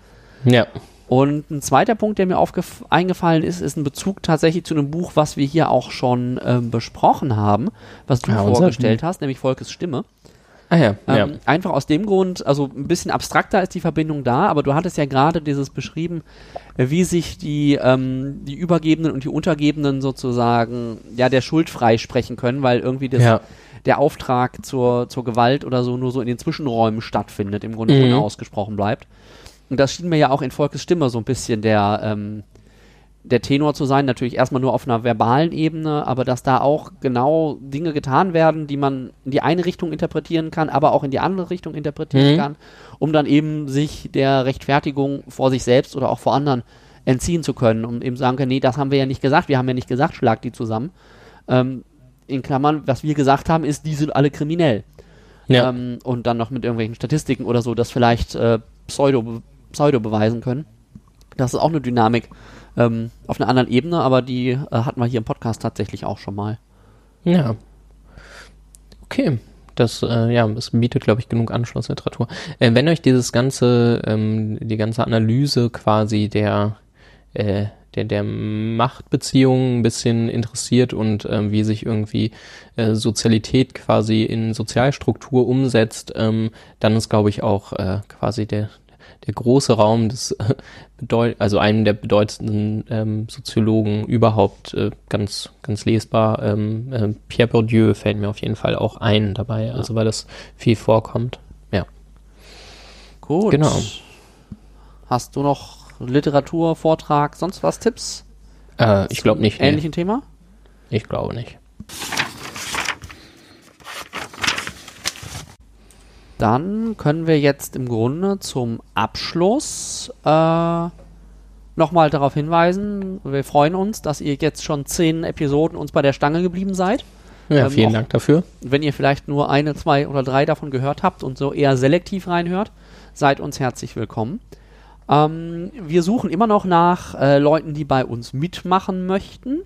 Ja. Und ein zweiter Punkt, der mir eingefallen ist, ist ein Bezug tatsächlich zu einem Buch, was wir hier auch schon ähm, besprochen haben, was du ja, vorgestellt hast, nämlich Volkes Stimme. Ah ja, Ähm, ja. Einfach aus dem Grund, also ein bisschen abstrakter ist die Verbindung da, aber du hattest ja gerade dieses beschrieben, äh, wie sich die, ähm, die Übergebenen und die Untergebenen sozusagen ja der Schuld freisprechen können, weil irgendwie das, Ja. der Auftrag zur, zur Gewalt oder so nur so in den Zwischenräumen stattfindet, im Grunde Mhm. unausgesprochen bleibt. Und das schien mir ja auch in Volkes Stimme so ein bisschen der, ähm, der Tenor zu sein, natürlich erstmal nur auf einer verbalen Ebene, aber dass da auch genau Dinge getan werden, die man in die eine Richtung interpretieren kann, aber auch in die andere Richtung interpretieren Mhm. kann, um dann eben sich der Rechtfertigung vor sich selbst oder auch vor anderen entziehen zu können und eben sagen können, nee, das haben wir ja nicht gesagt, wir haben ja nicht gesagt, schlag die zusammen. Ähm, in Klammern, was wir gesagt haben, ist, die sind alle kriminell. ja. Ähm, und dann noch mit irgendwelchen Statistiken oder so, das vielleicht äh, Pseudo, Pseudo beweisen können. Das ist auch eine Dynamik ähm, auf einer anderen Ebene, aber die äh, hatten wir hier im Podcast tatsächlich auch schon mal. Ja. Okay. Das, äh, ja, das bietet, glaube ich, genug Anschlussliteratur. Äh, wenn euch dieses ganze, ähm, die ganze Analyse quasi der, äh, der, der Machtbeziehungen ein bisschen interessiert und ähm, wie sich irgendwie äh, Sozialität quasi in Sozialstruktur umsetzt, ähm, dann ist, glaube ich, auch äh, quasi der, der große Raum des bedeut also einem der bedeutendsten ähm, Soziologen überhaupt äh, ganz ganz lesbar. Ähm, äh, Pierre Bourdieu fällt mir auf jeden Fall auch ein dabei, also weil das viel vorkommt. Ja. Gut. Genau. Hast du noch Literatur, Vortrag, sonst was, Tipps? Äh, ich glaube nicht. Nee. Ähnlichen Thema? Ich glaube nicht. Dann können wir jetzt im Grunde zum Abschluss äh, nochmal darauf hinweisen, wir freuen uns, dass ihr jetzt schon zehn Episoden uns bei der Stange geblieben seid. Ja, Ähm, vielen auch- Dank dafür. Wenn ihr vielleicht nur eine, zwei oder drei davon gehört habt und so eher selektiv reinhört, seid uns herzlich willkommen. Ähm, wir suchen immer noch nach äh, Leuten, die bei uns mitmachen möchten.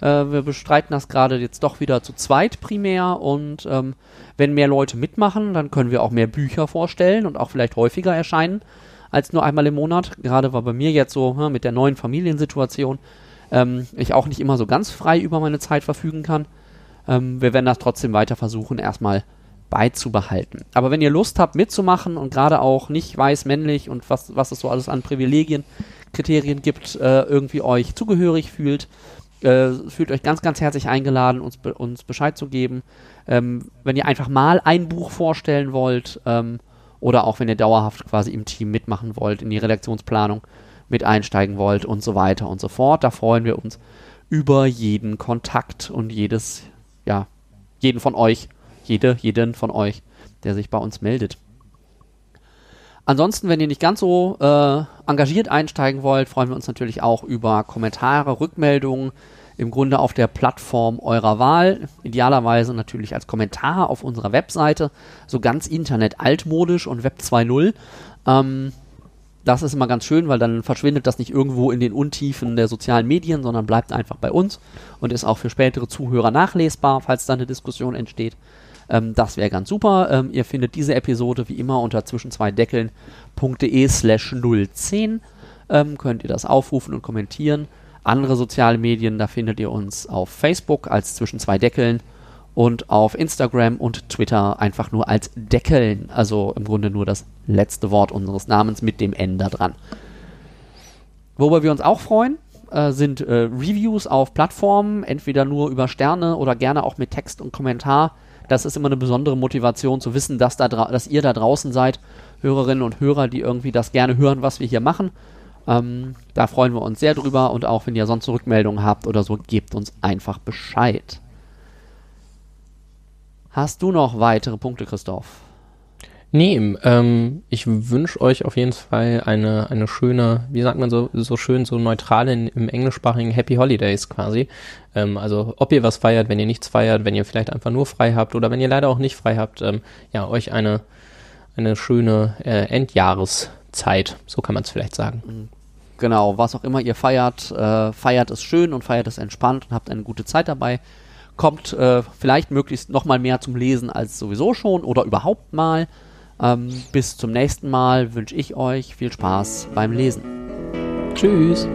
Äh, wir bestreiten das gerade jetzt doch wieder zu zweit primär und ähm, wenn mehr Leute mitmachen, dann können wir auch mehr Bücher vorstellen und auch vielleicht häufiger erscheinen als nur einmal im Monat. Gerade war bei mir jetzt so hm, mit der neuen Familiensituation ähm, ich auch nicht immer so ganz frei über meine Zeit verfügen kann. Ähm, wir werden das trotzdem weiter versuchen, erstmal beizubehalten. Aber wenn ihr Lust habt mitzumachen und gerade auch nicht weiß, männlich und was, was es so alles an Privilegien, Kriterien gibt, äh, irgendwie euch zugehörig fühlt, äh, fühlt euch ganz, ganz herzlich eingeladen, uns, be uns Bescheid zu geben. Ähm, wenn ihr einfach mal ein Buch vorstellen wollt ähm, oder auch wenn ihr dauerhaft quasi im Team mitmachen wollt, in die Redaktionsplanung mit einsteigen wollt und so weiter und so fort. Da freuen wir uns über jeden Kontakt und jedes, ja, jeden von euch, jede, jeden von euch, der sich bei uns meldet. Ansonsten, wenn ihr nicht ganz so äh, engagiert einsteigen wollt, freuen wir uns natürlich auch über Kommentare, Rückmeldungen, im Grunde auf der Plattform eurer Wahl. Idealerweise natürlich als Kommentar auf unserer Webseite, so ganz Internet altmodisch und Web 2.0. Ähm, das ist immer ganz schön, weil dann verschwindet das nicht irgendwo in den Untiefen der sozialen Medien, sondern bleibt einfach bei uns und ist auch für spätere Zuhörer nachlesbar, falls da eine Diskussion entsteht. Ähm, das wäre ganz super. Ähm, ihr findet diese Episode wie immer unter zwischen zwei Deckeln.de slash 010. Ähm, könnt ihr das aufrufen und kommentieren. Andere soziale Medien, da findet ihr uns auf Facebook als zwischen zwei Deckeln und auf Instagram und Twitter einfach nur als Deckeln. Also im Grunde nur das letzte Wort unseres Namens mit dem N da dran. Worüber wir uns auch freuen, äh, sind äh, Reviews auf Plattformen, entweder nur über Sterne oder gerne auch mit Text und Kommentar. Das ist immer eine besondere Motivation zu wissen, dass, da dass ihr da draußen seid, Hörerinnen und Hörer, die irgendwie das gerne hören, was wir hier machen. Ähm, da freuen wir uns sehr drüber und auch wenn ihr sonst Rückmeldungen habt oder so, gebt uns einfach Bescheid. Hast du noch weitere Punkte, Christoph? Nee, ähm, ich wünsche euch auf jeden Fall eine, eine schöne, wie sagt man so, so schön, so neutral in, im englischsprachigen Happy Holidays quasi. Ähm, also ob ihr was feiert, wenn ihr nichts feiert, wenn ihr vielleicht einfach nur frei habt oder wenn ihr leider auch nicht frei habt, ähm, ja, euch eine, eine schöne äh, Endjahreszeit, so kann man es vielleicht sagen. Genau, was auch immer ihr feiert, äh, feiert es schön und feiert es entspannt und habt eine gute Zeit dabei. Kommt äh, vielleicht möglichst noch mal mehr zum Lesen als sowieso schon oder überhaupt mal. Ähm, bis zum nächsten Mal wünsche ich euch viel Spaß beim Lesen. Tschüss.